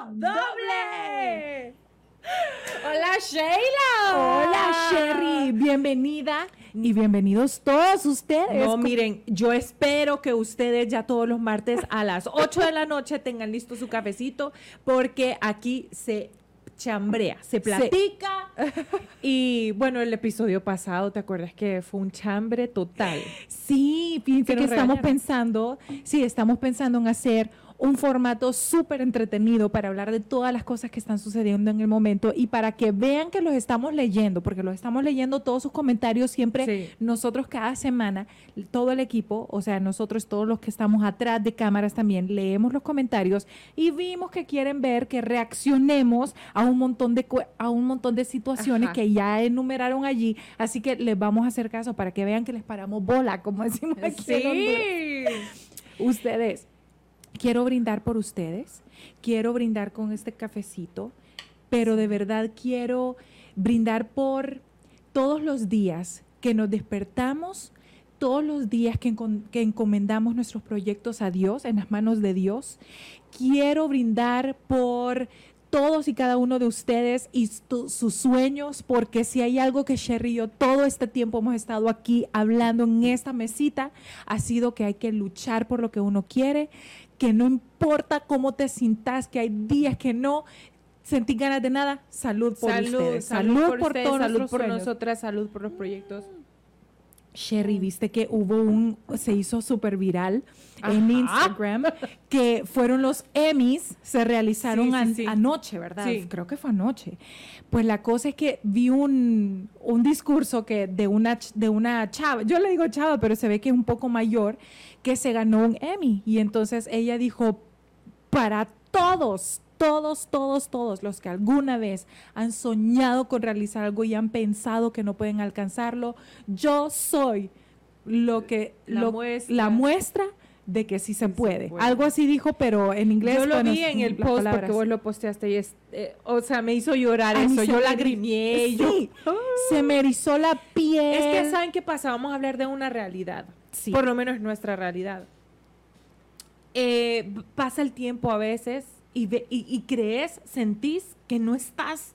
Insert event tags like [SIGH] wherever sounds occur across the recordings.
Doble. [GASPS] Hola Sheila. Hola Sherry, bienvenida y bienvenidos todos ustedes. No, miren, yo espero que ustedes ya todos los martes a las 8 de la noche tengan listo su cafecito porque aquí se chambrea, se platica. [LAUGHS] Y bueno, el episodio pasado, ¿te acuerdas que fue un chambre total? Sí, fíjense que estamos pensando, sí, estamos pensando en hacer un formato súper entretenido para hablar de todas las cosas que están sucediendo en el momento y para que vean que los estamos leyendo, porque los estamos leyendo todos sus comentarios siempre, nosotros cada semana, todo el equipo, o sea, nosotros todos los que estamos atrás de cámaras también, leemos los comentarios y vimos que quieren ver que reaccionemos a un montón de, a un montón de situaciones que ya enumeraron allí, así que les vamos a hacer caso para que vean que les paramos bola, como [LAUGHS] decimos aquí. Sí. Ustedes quiero brindar por ustedes, quiero brindar con este cafecito, pero de verdad quiero brindar por todos los días que nos despertamos, todos los días que, encomendamos nuestros proyectos a Dios, en las manos de Dios. Quiero brindar por todos y cada uno de ustedes y sus sueños, porque si hay algo que Sherry y yo todo este tiempo hemos estado aquí hablando en esta mesita, ha sido que hay que luchar por lo que uno quiere, que no importa cómo te sientas, que hay días que no sentí ganas de nada, salud por ustedes, salud, por, todos salud por nosotras, salud por los proyectos. Sherry, viste que hubo un, se hizo súper viral en Instagram, que fueron los Emmys, se realizaron anoche, ¿verdad? Creo que fue anoche. Pues la cosa es que vi un, un discurso que de una, de una chava, yo le digo chava, pero se ve que es un poco mayor, que se ganó un Emmy. Y entonces ella dijo, para todos, todos, todos, todos los que alguna vez han soñado con realizar algo y han pensado que no pueden alcanzarlo, yo soy lo que la, muestra. de que sí se, puede. Algo así dijo, pero en inglés. Yo lo vi en el post porque vos lo posteaste y es, eh, o sea, me hizo llorar eso. Yo lagrimié. y yo, se me erizó la piel. Es que saben qué pasa. Vamos a hablar de una realidad. Por lo menos nuestra realidad. Eh, pasa el tiempo a veces y, y, crees, sentís que no estás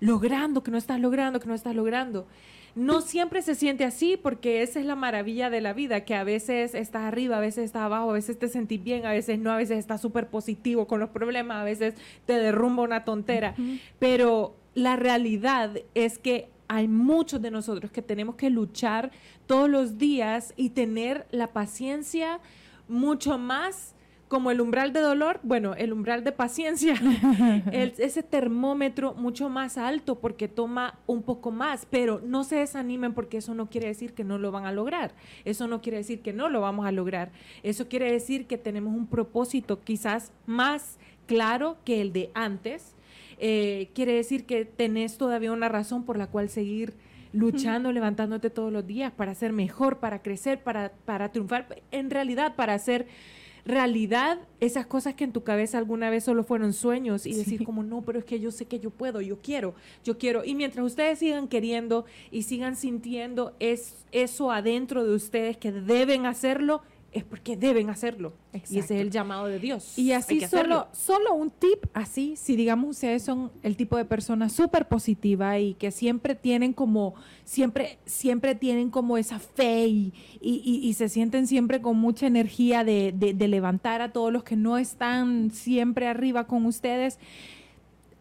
logrando, que no estás logrando, que no estás logrando. No siempre se siente así porque esa es la maravilla de la vida, que a veces estás arriba, a veces estás abajo, a veces te sentís bien, a veces no, a veces estás súper positivo con los problemas, a veces te derrumba una tontera. Pero la realidad es que hay muchos de nosotros que tenemos que luchar todos los días y tener la paciencia mucho más como el umbral de dolor, bueno, el umbral de paciencia, [LAUGHS] ese termómetro mucho más alto porque toma un poco más, pero no se desanimen porque eso no quiere decir que no lo van a lograr, eso no quiere decir que no lo vamos a lograr, eso quiere decir que tenemos un propósito quizás más claro que el de antes, eh, quiere decir que tenés todavía una razón por la cual seguir luchando, levantándote todos los días para ser mejor, para crecer, para, para triunfar, en realidad para hacer realidad esas cosas que en tu cabeza alguna vez solo fueron sueños y decir como no, pero es que yo sé que yo puedo, yo quiero, yo quiero. Y mientras ustedes sigan queriendo y sigan sintiendo es, eso adentro de ustedes que deben hacerlo, es porque deben hacerlo. Y ese es el llamado de Dios. Y así solo, solo un tip, así, si digamos ustedes son el tipo de persona súper positiva y que siempre tienen como, siempre, siempre tienen como esa fe y, y, se sienten siempre con mucha energía de, de, levantar a todos los que no están siempre arriba con ustedes.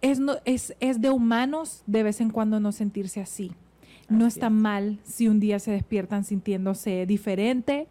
Es, no, es, es de humanos de vez en cuando no sentirse así. No está mal si un día se despiertan sintiéndose diferente,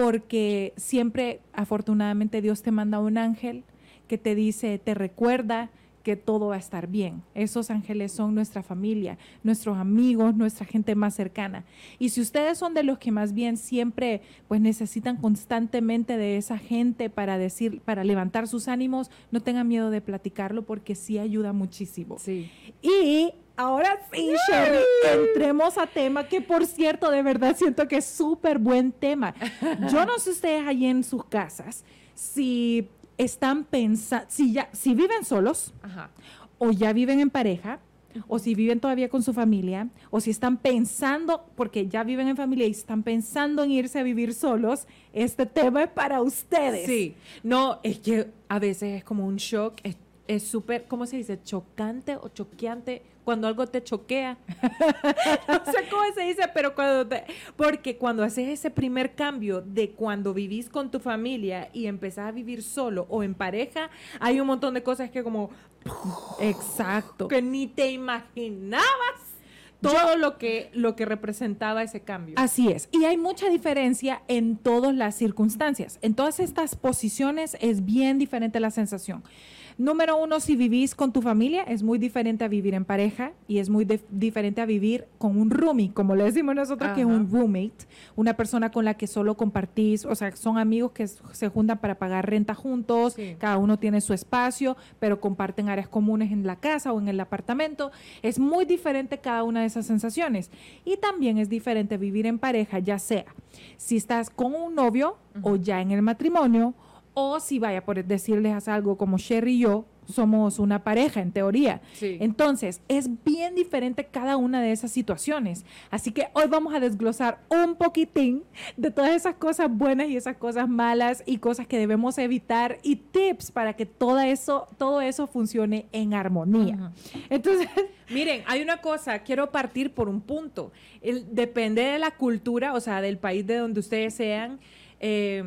porque siempre, afortunadamente, Dios te manda un ángel que te dice, te recuerda que todo va a estar bien. Esos ángeles son nuestra familia, nuestros amigos, nuestra gente más cercana. Y si ustedes son de los que más bien siempre pues necesitan constantemente de esa gente para decir, para levantar sus ánimos, no tengan miedo de platicarlo porque sí ayuda muchísimo. Sí. Y Ahora sí, Sherry, entremos a tema que por cierto, de verdad siento que es súper buen tema. Yo no sé ustedes allí en sus casas si están pensando, si ya, si viven solos o ya viven en pareja o si viven todavía con su familia, o si están pensando, porque ya viven en familia y están pensando en irse a vivir solos, este tema es para ustedes. Sí, no, es que a veces es como un shock, es súper, ¿cómo se dice? Chocante o choqueante cuando algo te choquea. [LAUGHS] [LAUGHS] no sé cómo se dice, pero cuando te, porque cuando haces ese primer cambio de cuando vivís con tu familia y empezás a vivir solo o en pareja, hay un montón de cosas que como exacto, que ni te imaginabas todo lo que lo que representaba ese cambio. Así es, y hay mucha diferencia en todas las circunstancias. En todas estas posiciones es bien diferente la sensación. Número uno, si vivís con tu familia, es muy diferente a vivir en pareja y es muy diferente a vivir con un roomie, como le decimos nosotros, que es un roommate, una persona con la que solo compartís, o sea, son amigos que se juntan para pagar renta juntos, cada uno tiene su espacio, pero comparten áreas comunes en la casa o en el apartamento. Es muy diferente cada una de esas sensaciones. Y también es diferente vivir en pareja, ya sea si estás con un novio o ya en el matrimonio o si vaya por decirles algo como Sherry y yo somos una pareja en teoría. Entonces, es bien diferente cada una de esas situaciones. Así que hoy vamos a desglosar un poquitín de todas esas cosas buenas y esas cosas malas y cosas que debemos evitar y tips para que todo eso, todo eso funcione en armonía. Entonces, [LAUGHS] miren, hay una cosa, quiero partir por un punto. depende de la cultura, o sea, del país de donde ustedes sean. Eh,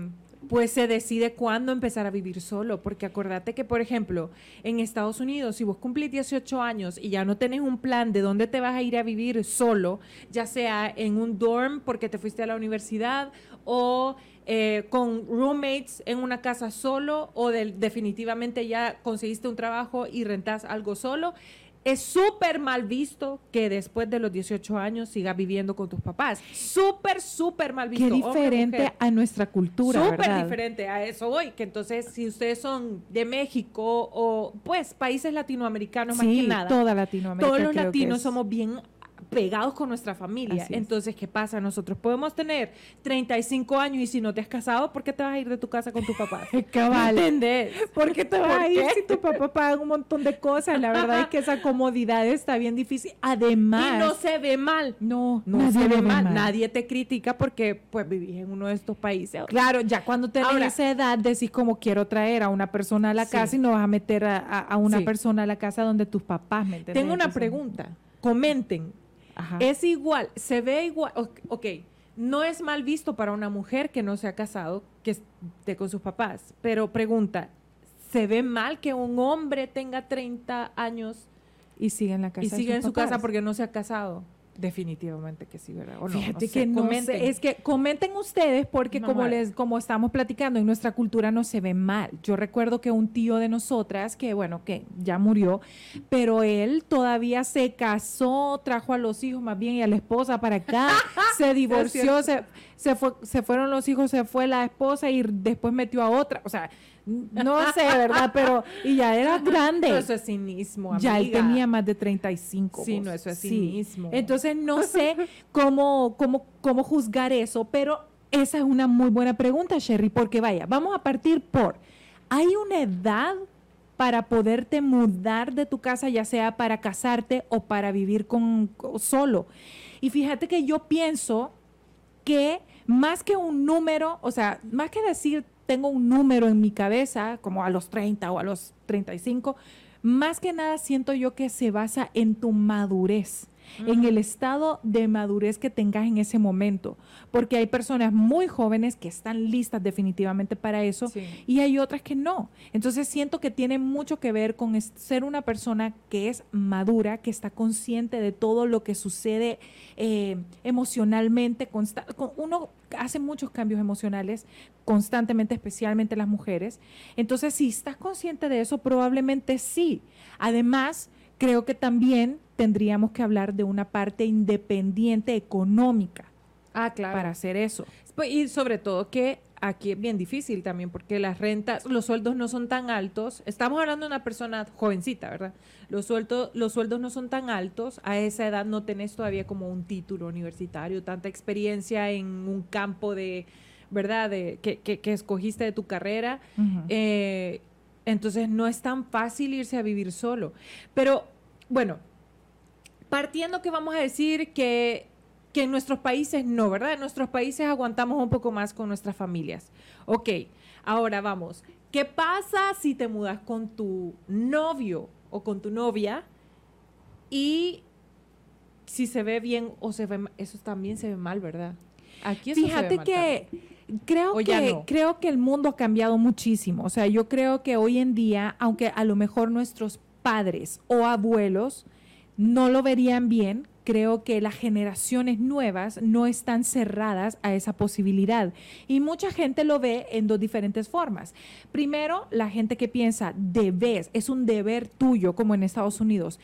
pues se decide cuándo empezar a vivir solo. Porque acordate que, por ejemplo, en Estados Unidos, si vos cumplís 18 años y ya no tenés un plan de dónde te vas a ir a vivir solo, ya sea en un dorm porque te fuiste a la universidad o eh, con roommates en una casa solo o definitivamente ya conseguiste un trabajo y rentás algo solo, es súper mal visto que después de los 18 años sigas viviendo con tus papás. Súper, súper mal visto. Qué diferente a nuestra cultura. Súper diferente a eso hoy. Que entonces, si ustedes son de México o pues países latinoamericanos más que nada. Toda Latinoamérica. Todos los latinos somos bien pegados con nuestra familia. Entonces, ¿qué pasa? Nosotros podemos tener 35 años y si no te has casado, ¿por qué te vas a ir de tu casa con tu papá? [LAUGHS] Cabal. ¿Entendés? ¿Por qué te vas a ir si tu papá paga un montón de cosas? La verdad es que esa comodidad está bien difícil. Además... Y no se ve mal. No, no se ve mal. Nadie te critica porque pues vivís en uno de estos países. Claro, ya cuando tenés esa edad decís como quiero traer a una persona a la casa y no vas a meter a, una persona a la casa donde tus papás, ¿me Tengo una pregunta. Comenten, es igual, se ve igual, ok, no es mal visto para una mujer que no se ha casado, que esté con sus papás, pero pregunta, ¿se ve mal que un hombre tenga 30 años y siga en la casa? Y siga en su casa porque no se ha casado. Definitivamente que sí, ¿verdad? Fíjate que no comenten. es que comenten ustedes porque como les como estamos platicando en nuestra cultura no se ve mal. Yo recuerdo que un tío de nosotras que bueno, que ya murió, pero él todavía se casó, trajo a los hijos más bien y a la esposa para acá, [LAUGHS] se divorció, se, se fue se fueron los hijos, se fue la esposa y después metió a otra, o sea, no sé, ¿verdad? Pero, y ya era grande. eso es cinismo, Ya él tenía más de 35. Sí, no, eso es cinismo. Entonces, no [LAUGHS] sé cómo, cómo, cómo juzgar eso, pero esa es una muy buena pregunta, Sherry, porque vaya, vamos a partir por, ¿hay una edad para poderte mudar de tu casa, ya sea para casarte o para vivir con, solo? Y fíjate que yo pienso que más que un número, o sea, más que decir tengo un número en mi cabeza, como a los 30 o a los 35, más que nada siento yo que se basa en tu madurez en el estado de madurez que tengas en ese momento, porque hay personas muy jóvenes que están listas definitivamente para eso y hay otras que no. Entonces siento que tiene mucho que ver con ser una persona que es madura, que está consciente de todo lo que sucede eh, emocionalmente. Uno hace muchos cambios emocionales constantemente, especialmente las mujeres. Entonces, si estás consciente de eso, probablemente sí. Además, creo que también tendríamos que hablar de una parte independiente económica. Ah, claro. Para hacer eso. Pues, y sobre todo que aquí es bien difícil también porque las rentas, los sueldos no son tan altos. Estamos hablando de una persona jovencita, ¿verdad? Los sueldos, los sueldos no son tan altos. A esa edad no tenés todavía como un título universitario, tanta experiencia en un campo de, ¿verdad? De, que, que, escogiste de tu carrera. Eh, entonces no es tan fácil irse a vivir solo. Pero bueno, partiendo que vamos a decir que, que en nuestros países no, ¿verdad? En nuestros países aguantamos un poco más con nuestras familias. Ok, ahora vamos. ¿Qué pasa si te mudas con tu novio o con tu novia y si se ve bien o se ve eso también se ve mal, ¿verdad? Aquí Fíjate que creo que creo que el mundo ha cambiado muchísimo. O sea, yo creo que hoy en día, aunque a lo mejor nuestros padres o abuelos no lo verían bien, creo que las generaciones nuevas no están cerradas a esa posibilidad. Y mucha gente lo ve en dos diferentes formas. Primero, la gente que piensa, debes, es un deber tuyo, como en Estados Unidos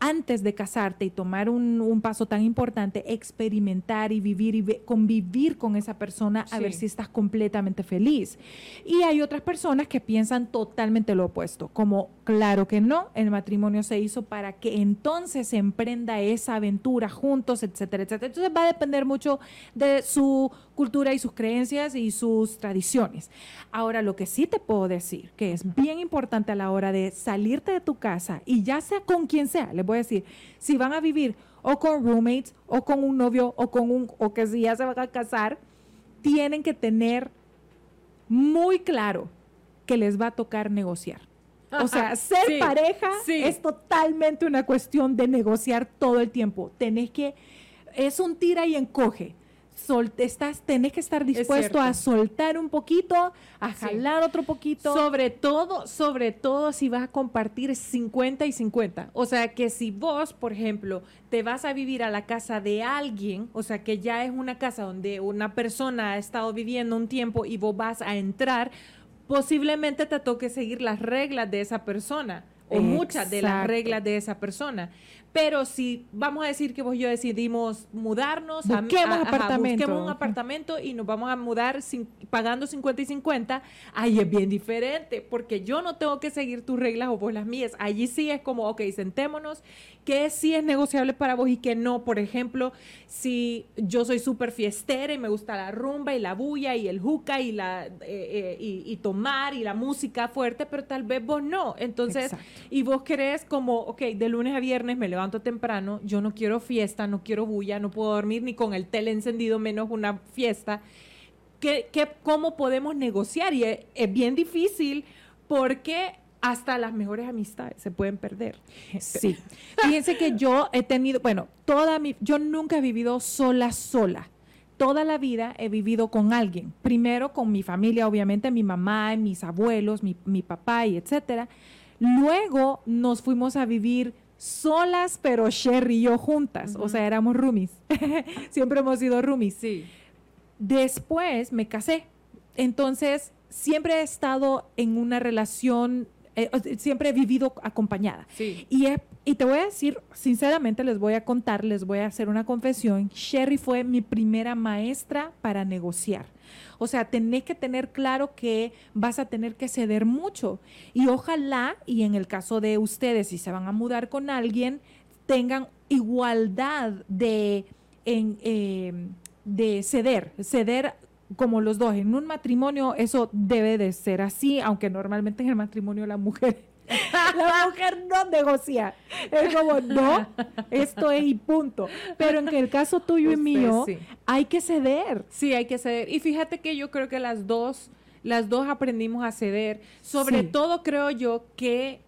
antes de casarte y tomar un, paso tan importante, experimentar y vivir y convivir con esa persona a ver si estás completamente feliz. Y hay otras personas que piensan totalmente lo opuesto, como claro que no, el matrimonio se hizo para que entonces se emprenda esa aventura juntos, etcétera, etcétera. Entonces va a depender mucho de su cultura y sus creencias y sus tradiciones. Ahora, lo que sí te puedo decir, que es bien importante a la hora de salirte de tu casa y ya sea con quien sea, les voy a decir, si van a vivir o con roommates o con un novio o con un o que si ya se van a casar, tienen que tener muy claro que les va a tocar negociar. O sea, ser pareja es totalmente una cuestión de negociar todo el tiempo. Tenés que, es un tira y encoge sol, estás, tenés que estar dispuesto a soltar un poquito, a jalar otro poquito. Sobre todo, sobre todo si vas a compartir 50 y 50. O sea, que si vos, por ejemplo, te vas a vivir a la casa de alguien, o sea, que ya es una casa donde una persona ha estado viviendo un tiempo y vos vas a entrar, posiblemente te toque seguir las reglas de esa persona o muchas de las reglas de esa persona. Pero si vamos a decir que vos y yo decidimos mudarnos, busquemos, a, apartamento. busquemos un apartamento y nos vamos a mudar sin, pagando 50 y 50, ahí es bien diferente, porque yo no tengo que seguir tus reglas o vos las mías. Allí sí es como, ok, sentémonos, que sí es negociable para vos y que no. Por ejemplo, si yo soy súper fiestera y me gusta la rumba y la bulla y el juca y, la, eh, eh, y, tomar y la música fuerte, pero tal vez vos no. Entonces, y vos querés como, ok, de lunes a viernes me levanto temprano, yo no quiero fiesta, no quiero bulla, no puedo dormir ni con el tele encendido, menos una fiesta. ¿Qué, qué, cómo podemos negociar? Y es, bien difícil porque hasta las mejores amistades se pueden perder. Sí. Fíjense que yo he tenido, bueno, toda mi, yo nunca he vivido sola, sola. Toda la vida he vivido con alguien. Primero con mi familia, obviamente, mi mamá, mis abuelos, mi, mi papá y etcétera. Luego nos fuimos a vivir solas, pero Sherry y yo juntas. O sea, éramos roomies. [LAUGHS] siempre hemos sido roomies. Sí. Después me casé. Entonces, siempre he estado en una relación, eh, siempre he vivido acompañada. Sí. Y, y te voy a decir, sinceramente, les voy a contar, les voy a hacer una confesión. Sherry fue mi primera maestra para negociar. O sea, tenés que tener claro que vas a tener que ceder mucho. Y ojalá, y en el caso de ustedes, si se van a mudar con alguien, tengan igualdad de, em, de ceder, ceder como los dos. En un matrimonio eso debe de ser así, aunque normalmente en el matrimonio la mujer [LAUGHS] la mujer no negocia. Es como, no, esto es y punto. Pero en el caso tuyo y mío, hay que ceder. Sí, hay que ceder. Y fíjate que yo creo que las dos, las dos aprendimos a ceder. Sobre todo creo yo que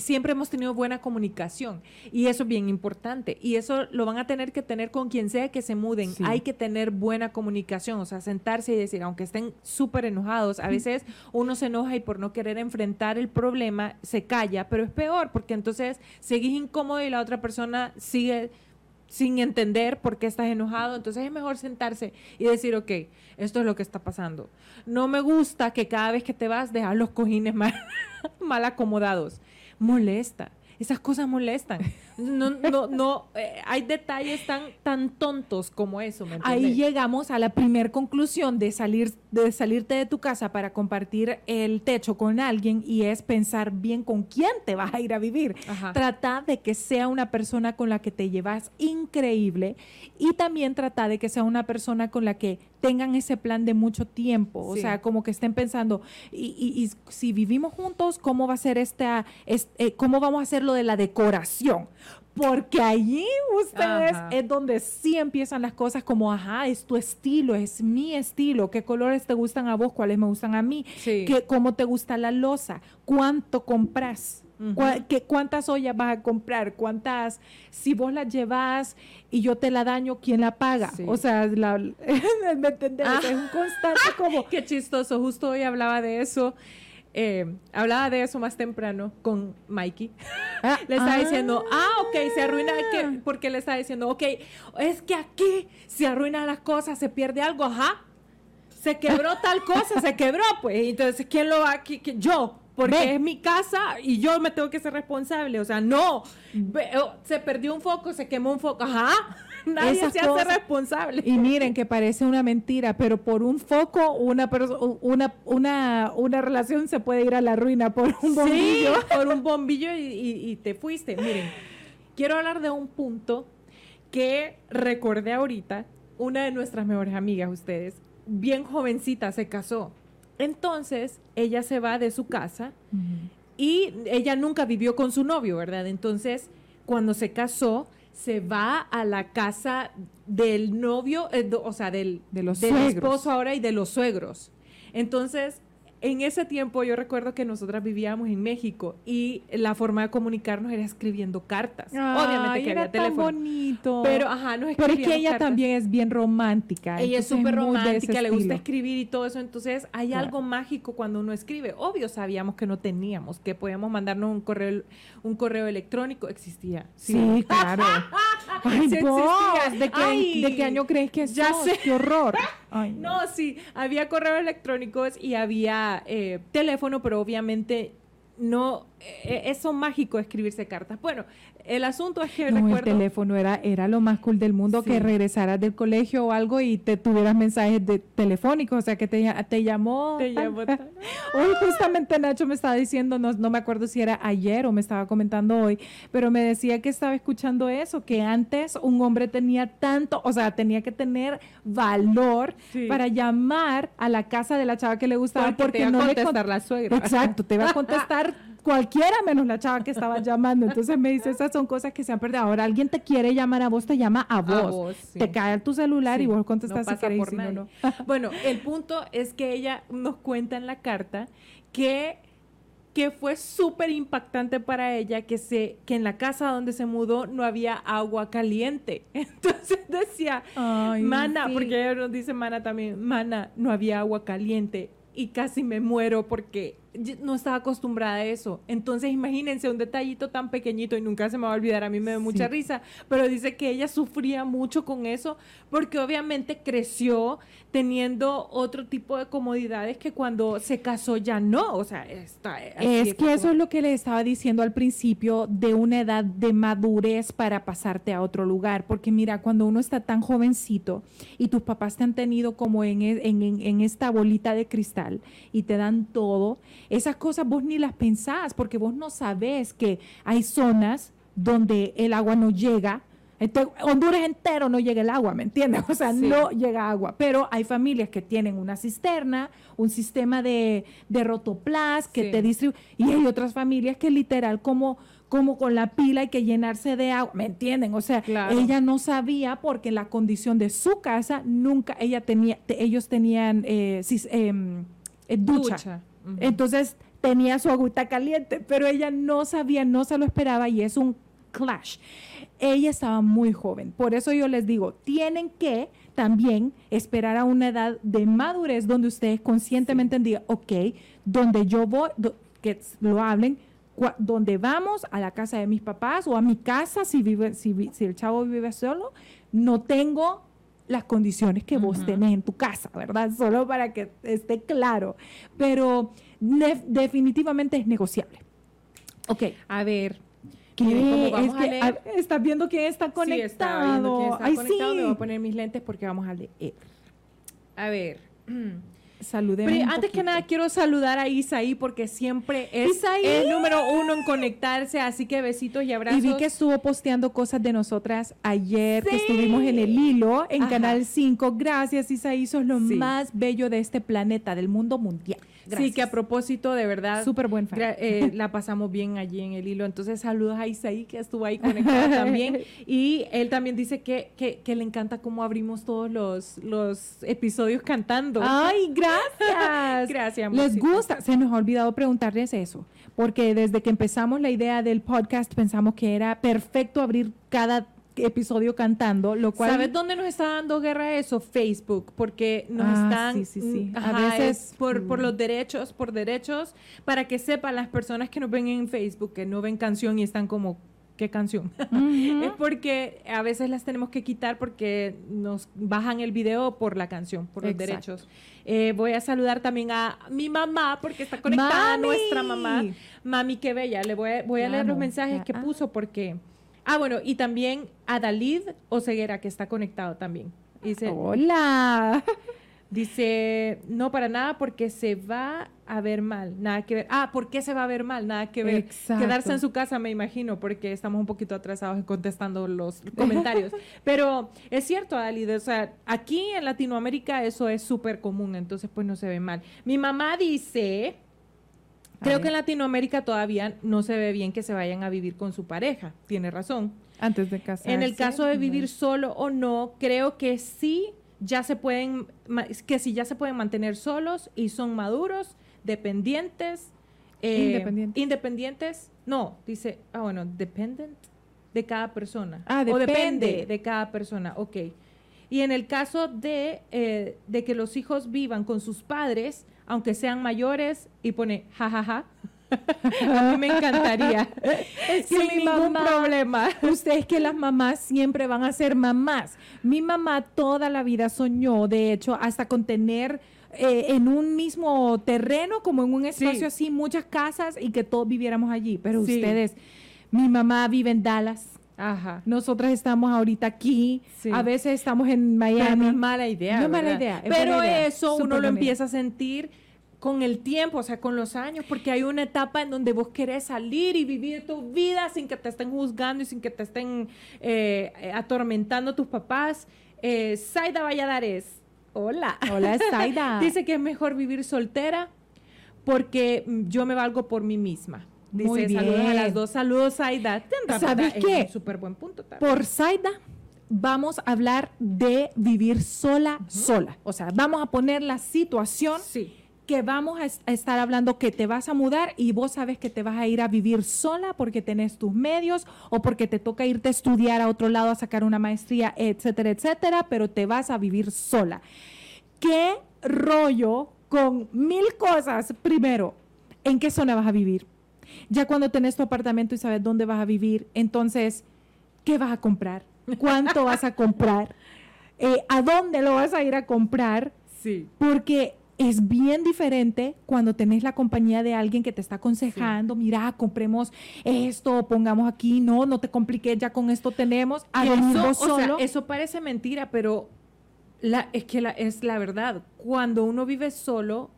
siempre hemos tenido buena comunicación y eso es bien importante y eso lo van a tener que tener con quien sea que se muden. Hay que tener buena comunicación, o sea, sentarse y decir, aunque estén súper enojados, a veces uno se enoja y por no querer enfrentar el problema se calla, pero es peor porque entonces seguís incómodo y la otra persona sigue sin entender por qué estás enojado. Entonces es mejor sentarse y decir, ok, esto es lo que está pasando. No me gusta que cada vez que te vas dejas los cojines [LAUGHS] mal, mal acomodados molesta. Esas cosas molestan. [LAUGHS] No, no, no, eh, hay detalles tan, tan tontos como eso. Ahí llegamos a la primer conclusión de salir, de salirte de tu casa para compartir el techo con alguien y es pensar bien con quién te vas a ir a vivir. Trata de que sea una persona con la que te llevas increíble y también trata de que sea una persona con la que tengan ese plan de mucho tiempo, o sea, como que estén pensando, y, si vivimos juntos, ¿cómo va a ser esta, eh, cómo vamos a hacer lo de la decoración? Porque allí ustedes es donde sí empiezan las cosas como, ajá, es tu estilo, es mi estilo, qué colores te gustan a vos, cuáles me gustan a mí, ¿Qué, cómo te gusta la losa, cuánto compras. ¿Cuántas ollas vas a comprar? ¿Cuántas? Si vos las llevas y yo te la daño, ¿quién la paga? O sea, la, [LAUGHS] ¿me entendés? Ah. Es un constante como... [LAUGHS] Qué chistoso, justo hoy hablaba de eso eh, hablaba de eso más temprano con Mikey. Ah, [LAUGHS] le estaba diciendo, ah, ok, se arruina, ¿qué? porque le estaba diciendo, ok, es que aquí se arruinan las cosas, se pierde algo, ajá. Se quebró [LAUGHS] tal cosa, se quebró, pues. Entonces, ¿quién lo va aquí? Yo, porque es mi casa y yo me tengo que ser responsable. O sea, no, oh, se perdió un foco, se quemó un foco, ajá. [LAUGHS] Nadie se hace responsable. Y miren que parece una mentira, pero por un foco, una, una, una, una relación se puede ir a la ruina por un bombillo. [LAUGHS] por un bombillo y, y te fuiste. Miren, quiero hablar de un punto que recordé ahorita. Una de nuestras mejores amigas, ustedes, bien jovencita, se casó. Entonces, ella se va de su casa y ella nunca vivió con su novio, ¿verdad? Entonces, cuando se casó, se va a la casa del novio, eh, o sea, del, de los del esposo ahora y de los suegros. Entonces, en ese tiempo yo recuerdo que nosotras vivíamos en México y la forma de comunicarnos era escribiendo cartas. Obviamente que era tan bonito. Pero ajá, nos Pero es que ella también es bien romántica. Ella es súper romántica, le gusta escribir y todo eso. Entonces hay algo mágico cuando uno escribe. Obvio sabíamos que no teníamos, que podíamos mandarnos un correo, un correo electrónico. Existía. Sí, claro. [LAUGHS] Ay, ¿De, qué, ¿De qué año crees que es? Ya sé. ¡Qué horror! [LAUGHS] no, sí, había correos electrónicos y había eh, teléfono, pero obviamente no, eh, eso mágico escribirse cartas. Bueno, el asunto es que no, el teléfono era, era lo más cool del mundo, que regresaras del colegio o algo y te tuvieras mensajes de telefónicos, o sea, que te, te llamó. Te llamó. [LAUGHS] hoy justamente Nacho me estaba diciendo, no, no me acuerdo si era ayer o me estaba comentando hoy, pero me decía que estaba escuchando eso, que antes un hombre tenía tanto, o sea, tenía que tener valor para llamar a la casa de la chava que le gustaba porque, no le contestar la suegra. Exacto, te va a [LAUGHS] contestar cualquiera menos la chava que estaba llamando. Entonces me dice, esas son cosas que se han perdido. Ahora alguien te quiere llamar a vos, te llama a vos. Te cae en tu celular y vos contestas no pasa por no. [LAUGHS] Bueno, el punto es que ella nos cuenta en la carta que que fue súper impactante para ella que se que en la casa donde se mudó no había agua caliente. [LAUGHS] Entonces decía, "Mana, porque ella nos dice Mana también, Mana, no había agua caliente." Y casi me muero porque no estaba acostumbrada a eso. Entonces, imagínense un detallito tan pequeñito y nunca se me va a olvidar, a mí me da mucha risa, pero dice que ella sufría mucho con eso porque obviamente creció teniendo otro tipo de comodidades que cuando se casó ya no, o sea, está Es que eso es lo que le estaba diciendo al principio de una edad de madurez para pasarte a otro lugar, porque mira, cuando uno está tan jovencito y tus papás te han tenido como en, e, en, en esta bolita de cristal y te dan todo, esas cosas vos ni las pensás porque vos no sabés que hay zonas donde el agua no llega. Honduras entero no llega el agua, ¿me entiendes? [LAUGHS] O sea, no llega agua. Pero hay familias que tienen una cisterna, un sistema de, de rotoplas que te distribuye. Y hay otras familias que literal como como con la pila hay que llenarse de agua, ¿me entienden? O sea, ella no sabía porque la condición de su casa nunca, ella tenía, ellos tenían eh, em, eh, ducha. Entonces tenía su agüita caliente, pero ella no sabía, no se lo esperaba y es un clash. Ella estaba muy joven, por eso yo les digo, tienen que también esperar a una edad de madurez donde ustedes conscientemente digan, ok, donde yo voy, que lo hablen, donde vamos a la casa de mis papás o a mi casa si vive si, si el chavo vive solo no tengo las condiciones que vos tenés en tu casa, ¿verdad? [LAUGHS] Solo para que esté claro. Pero definitivamente es negociable. Ok. A ver. ¿Qué? Vamos a leer? ¿Estás viendo quién está conectado? Sí, está viendo quién está conectado. Me voy a poner mis lentes porque vamos a leer. A ver. [CLEARS THROAT] Saludemos. antes que nada, quiero saludar a Isaí porque siempre es el número uno en conectarse. Así que besitos y abrazos. Y vi que estuvo posteando cosas de nosotras ayer, que estuvimos en el hilo, en Canal 5. Gracias, Isaí. Sos lo más bello de este planeta, del mundo mundial. Sí, que a propósito, de verdad. Súper buen fan. Eh, [LAUGHS] la pasamos bien allí en el hilo. Entonces, saludos a Isaí, que estuvo ahí conectado [LAUGHS] también. Y él también dice que, que, le encanta cómo abrimos todos los, los episodios cantando. ¡Ay, [LAUGHS] gracias! gracias, Les gusta. Se nos ha olvidado preguntarles eso, porque desde que empezamos la idea del podcast pensamos que era perfecto abrir cada episodio cantando, lo cual... ¿Sabes dónde nos está dando guerra eso? Facebook, porque nos ah, están... Sí, sí, sí. a veces... Por, por, los derechos, por derechos, para que sepan las personas que nos ven en Facebook, que no ven canción y están como... ¿Qué canción? [LAUGHS] es porque a veces las tenemos que quitar porque nos bajan el video por la canción, por los derechos. Eh, voy a saludar también a mi mamá porque está conectada nuestra mamá. Mami, qué bella. Le voy a, voy a leer los mensajes que puso porque Ah, bueno, y también a Dalid Oceguera, que está conectado también. Dice, Hola. [LAUGHS] Dice, no para nada porque se va a ver mal, nada que ver. Ah, ¿por qué se va a ver mal? Nada que ver. Quedarse en su casa, me imagino, porque estamos un poquito atrasados contestando los [LAUGHS] comentarios. Pero es cierto, Dalid, o sea, aquí en Latinoamérica eso es súper común, entonces pues no se ve mal. Mi mamá dice Creo que en Latinoamérica todavía no se ve bien que se vayan a vivir con su pareja. Tiene razón. Antes de casarse. En el caso de vivir solo o no, creo que sí ya se pueden que sí ya se pueden mantener solos y son maduros, dependientes, eh, independientes. independientes. No, dice, ah bueno, dependent de cada persona. Ah, depende. O depende de cada persona. Ok. Y en el caso de, eh, de que los hijos vivan con sus padres, aunque sean mayores, y pone jajaja. [LAUGHS] a mí me encantaría. es que Sin ningún problema. Ustedes que las mamás siempre van a ser mamás. Mi mamá toda la vida soñó, de hecho, hasta con tener eh, en un mismo terreno, como en un espacio así, muchas casas y que todos viviéramos allí. Pero ustedes, mi mamá vive en Dallas. Ajá. Nosotras estamos ahorita aquí, a veces estamos en Miami. no es mala idea. No es mala idea. Pero eso uno lo empieza a sentir con el tiempo, o sea, con los años, porque hay una etapa en donde vos querés salir y vivir tu vida sin que te estén juzgando y sin que te estén eh, atormentando tus papás. Eh, Zaida Valladares, hola. Hola, [LAUGHS] Zaida. Dice que es mejor vivir soltera porque yo me valgo por mí misma. Dice, Muy bien. saludos a las dos. Saludos, Zaida. ¿Sabes qué? Súper buen punto también. Por Zaida vamos a hablar de vivir sola, sola. O sea, vamos a poner la situación sí que vamos a, estar hablando que te vas a mudar y vos sabes que te vas a ir a vivir sola porque tenés tus medios o porque te toca irte a estudiar a otro lado a sacar una maestría, etcétera, etcétera, pero te vas a vivir sola. ¿Qué rollo con mil cosas? Primero, ¿en qué zona vas a vivir? Ya cuando tenés tu apartamento y sabes dónde vas a vivir, entonces, ¿qué vas a comprar? ¿Cuánto vas a comprar? [LAUGHS] Eh, ¿A dónde lo vas a ir a comprar? Sí. Porque es bien diferente cuando tenés la compañía de alguien que te está aconsejando, mira, compremos esto, pongamos aquí, no, no te compliques, ya con esto tenemos. eso, solo. eso parece mentira, pero la, es que la, es la verdad. Cuando uno vive solo,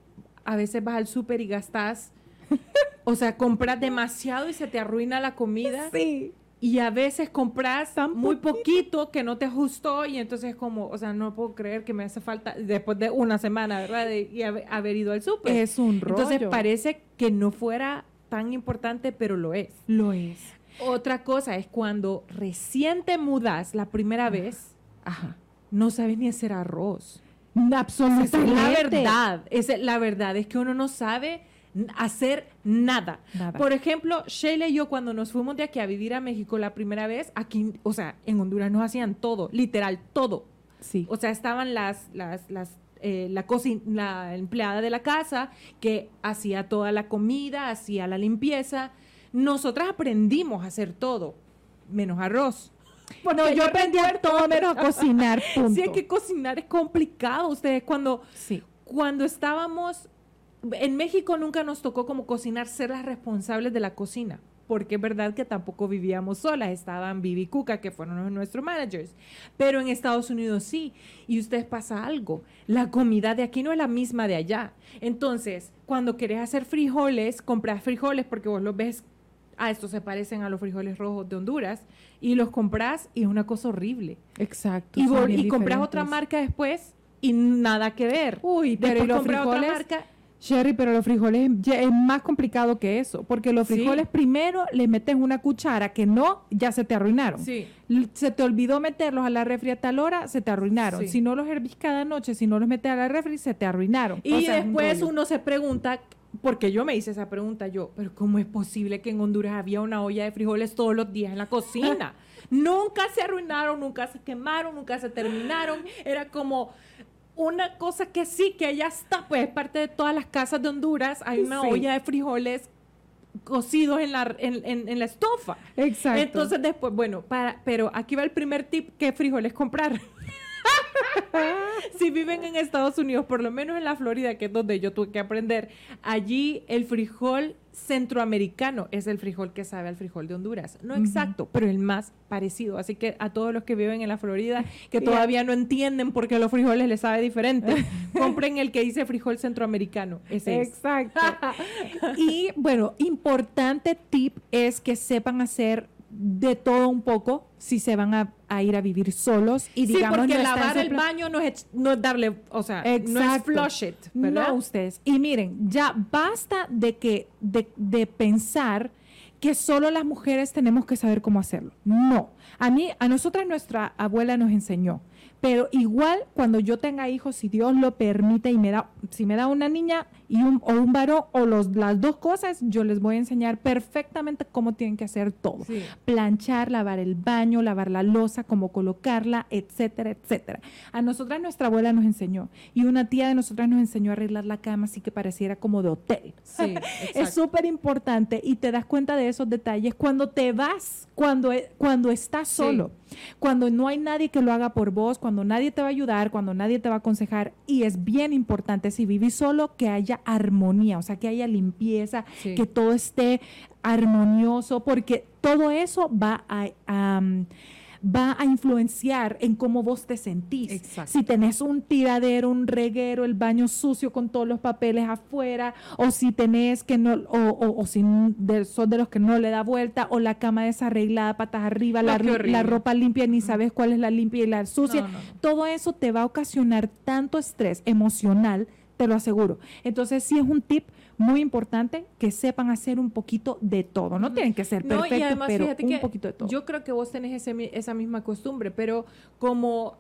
a veces vas al súper y gastas, [LAUGHS] o sea, compras demasiado y se te arruina la comida. Sí y a veces compras muy poquito. que no te ajustó y entonces como, o sea, no puedo creer que me hace falta después de una semana, ¿verdad? De, y haber, ido al súper. Es un rollo. Entonces parece que no fuera tan importante, pero lo es. Lo es. Otra cosa es cuando recién te mudas la primera vez, ajá, no sabes ni hacer arroz. Absolutamente. es la verdad. Es, la verdad es que uno no sabe hacer nada. Por ejemplo, Sheila y yo cuando nos fuimos de aquí a vivir a México la primera vez, aquí, o sea, en Honduras nos hacían todo, literal, todo. Sí. O sea, estaban las, las, las eh, la, la empleada de la casa que hacía toda la comida, hacía la limpieza. Nosotras aprendimos a hacer todo, menos arroz. [LAUGHS] Bueno, yo aprendí a todo menos a [LAUGHS] cocinar. Punto. Sí, es que cocinar es complicado. Ustedes cuando, sí. cuando estábamos en México nunca nos tocó como cocinar ser las responsables de la cocina, porque es verdad que tampoco vivíamos solas, estaban Vivi y Cuca, que fueron nuestros managers, pero en Estados Unidos sí, y ustedes pasa algo, la comida de aquí no es la misma de allá. Entonces, cuando querés hacer frijoles, compras frijoles porque vos los ves, ah, estos se parecen a los frijoles rojos de Honduras, y los compras y es una cosa horrible. Exacto. Y, y compras otra marca después y nada que ver. Uy, pero Después compras otra marca Sherry, pero los frijoles es más complicado que eso, porque los frijoles primero le metes una cuchara que no, ya se te arruinaron. Sí. Se te olvidó meterlos a la refri a tal hora, se te arruinaron. Si no los hervís cada noche, si no los metes a la refri, se te arruinaron. Y después uno se pregunta, porque yo me hice esa pregunta yo, pero ¿cómo es posible que en Honduras había una olla de frijoles todos los días en la cocina? [LAUGHS] nunca se arruinaron, nunca se quemaron, nunca se terminaron. Era como una cosa que sí, que ya está, pues es parte de todas las casas de Honduras, hay una olla de frijoles cocidos en la, en, la estufa. Exacto. Entonces después, bueno, para, pero aquí va el primer tip, ¿qué frijoles comprar? [LAUGHS] si viven en Estados Unidos, por lo menos en la Florida, que es donde yo tuve que aprender, allí el frijol centroamericano es el frijol que sabe al frijol de Honduras. No exacto, pero el más parecido. Así que a todos los que viven en la Florida, que todavía no entienden por qué los frijoles les sabe diferente, [LAUGHS] compren el que dice frijol centroamericano. Ese exacto. [LAUGHS] y bueno, importante tip es que sepan hacer de todo un poco si se van a, ir a vivir solos y digamos sí, porque lavar el baño no es, no darle o sea no es flush it no ustedes. Y miren ya basta de que de, de pensar que solo las mujeres tenemos que saber cómo hacerlo. No. A mí a nosotras nuestra abuela nos enseñó pero igual cuando yo tenga hijos, si Dios lo permite y me da, si me da una niña y un, o un varón o los, las dos cosas, yo les voy a enseñar perfectamente cómo tienen que hacer todo. Planchar, lavar el baño, lavar la losa, cómo colocarla, etcétera, etcétera. A nosotras nuestra abuela nos enseñó y una tía de nosotras nos enseñó a arreglar la cama así que pareciera como de hotel. Sí, [LAUGHS] es súper importante y te das cuenta de esos detalles cuando te vas, cuando, cuando estás solo, cuando no hay nadie que lo haga por vos, cuando nadie te va a ayudar, cuando nadie te va a aconsejar. Y es bien importante, si vivís solo, que haya armonía, o sea, que haya limpieza, que todo esté armonioso, porque todo eso va a va a influenciar en cómo vos te sentís. Si tenés un tiradero, un reguero, el baño sucio con todos los papeles afuera, o si tenés que no, o, o, si de, sos de los que no le da vuelta, o la cama desarreglada, patas arriba, la, la, ropa limpia, ni sabes cuál es la limpia y la sucia, todo eso te va a ocasionar tanto estrés emocional, te lo aseguro. Entonces, sí es un tip muy importante que sepan hacer un poquito de todo. No tienen que ser perfectos, pero un poquito de todo. Yo creo que vos tenés esa misma costumbre, pero como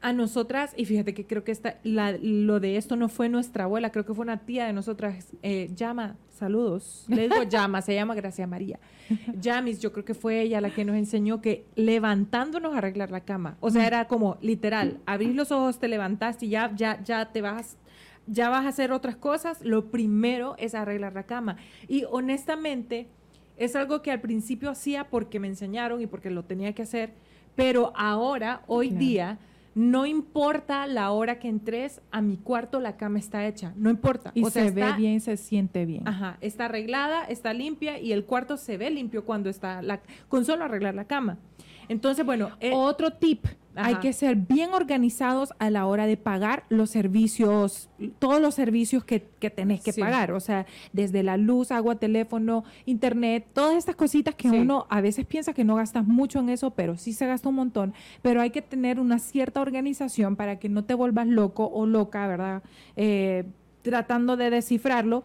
a nosotras, y fíjate que creo que esta, lo de esto no fue nuestra abuela, creo que fue una tía de nosotras, eh, Llama, saludos, le digo [LAUGHS] Llama, se llama Gracia María. Llamis, yo creo que fue ella la que nos enseñó que levantándonos a arreglar la cama, o sea, era como literal, abrís los ojos, te levantaste y ya, ya, ya te vas ya vas a hacer otras cosas, lo primero es arreglar la cama. Y honestamente, es algo que al principio hacía porque me enseñaron y porque lo tenía que hacer, pero ahora, hoy día, no importa la hora que entres a mi cuarto, la cama está hecha, no importa. Y se ve bien, se siente bien. Ajá, está arreglada, está limpia y el cuarto se ve limpio cuando está la, con solo arreglar la cama. Entonces, bueno, eh, otro tip hay que ser bien organizados a la hora de pagar los servicios, todos los servicios que, que tenés que pagar. O sea, desde la luz, agua, teléfono, internet, todas estas cositas que uno a veces piensa que no gastas mucho en eso, pero sí se gasta un montón. Pero hay que tener una cierta organización para que no te vuelvas loco o loca, ¿verdad? Eh, tratando de descifrarlo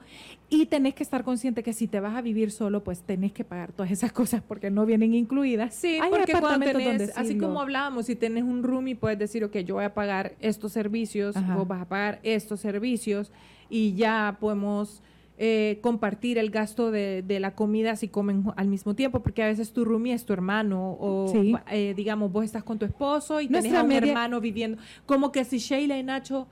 y tenés que estar consciente que si te vas a vivir solo, pues tenés que pagar todas esas [LAUGHS] cosas porque no vienen incluidas. Sí, porque cuando tenés, así como hablábamos, si tenés un room y puedes decir, ok, yo voy a pagar estos servicios, vos vas a pagar estos servicios y ya podemos eh, compartir el gasto de, la comida si comen al mismo tiempo, porque a veces tu roomie es tu hermano o eh, digamos, vos estás con tu esposo y tenés a un hermano viviendo, como que si Sheila y Nacho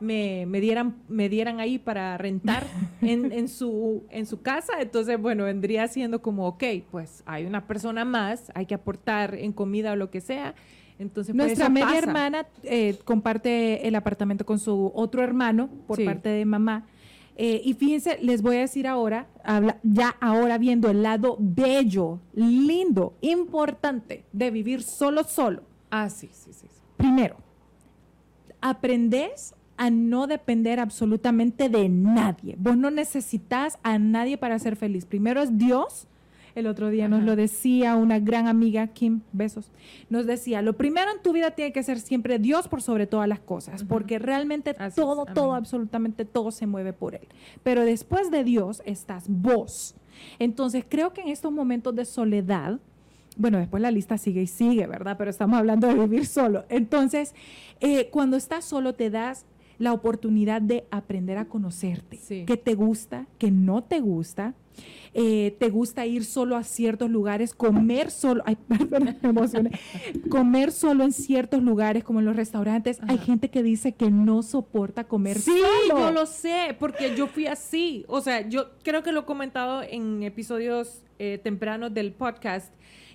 me, me, dieran, me dieran ahí para rentar [LAUGHS] en, en, su, en su casa. Entonces, bueno, vendría siendo como, ok, pues hay una persona más, hay que aportar en comida o lo que sea. Entonces, pues, Nuestra media hermana eh, comparte el apartamento con su otro hermano por parte de mamá. Eh, y fíjense, les voy a decir ahora, habla, ya ahora viendo el lado bello, lindo, importante de vivir solo, solo. Ah, sí, sí, sí. Primero, aprendes a no depender absolutamente de nadie. Vos no necesitas a nadie para ser feliz. Primero es Dios el otro día nos lo decía una gran amiga, Kim, besos, nos decía, lo primero en tu vida tiene que ser siempre Dios por sobre todas las cosas, porque realmente todo, todo, absolutamente todo se mueve por Él. Pero después de Dios estás vos. Entonces creo que en estos momentos de soledad, bueno, después la lista sigue y sigue, ¿verdad? Pero estamos hablando de vivir solo. Entonces, eh, cuando estás solo te das la oportunidad de aprender a conocerte, qué te gusta, qué no te gusta, eh, te gusta ir solo a ciertos lugares, comer solo, ay, [LAUGHS] perdón, me emocioné, comer solo en ciertos lugares como en los restaurantes. Hay gente que dice que no soporta comer sí, yo lo sé, porque yo fui así. O sea, yo creo que lo he comentado en episodios eh, tempranos del podcast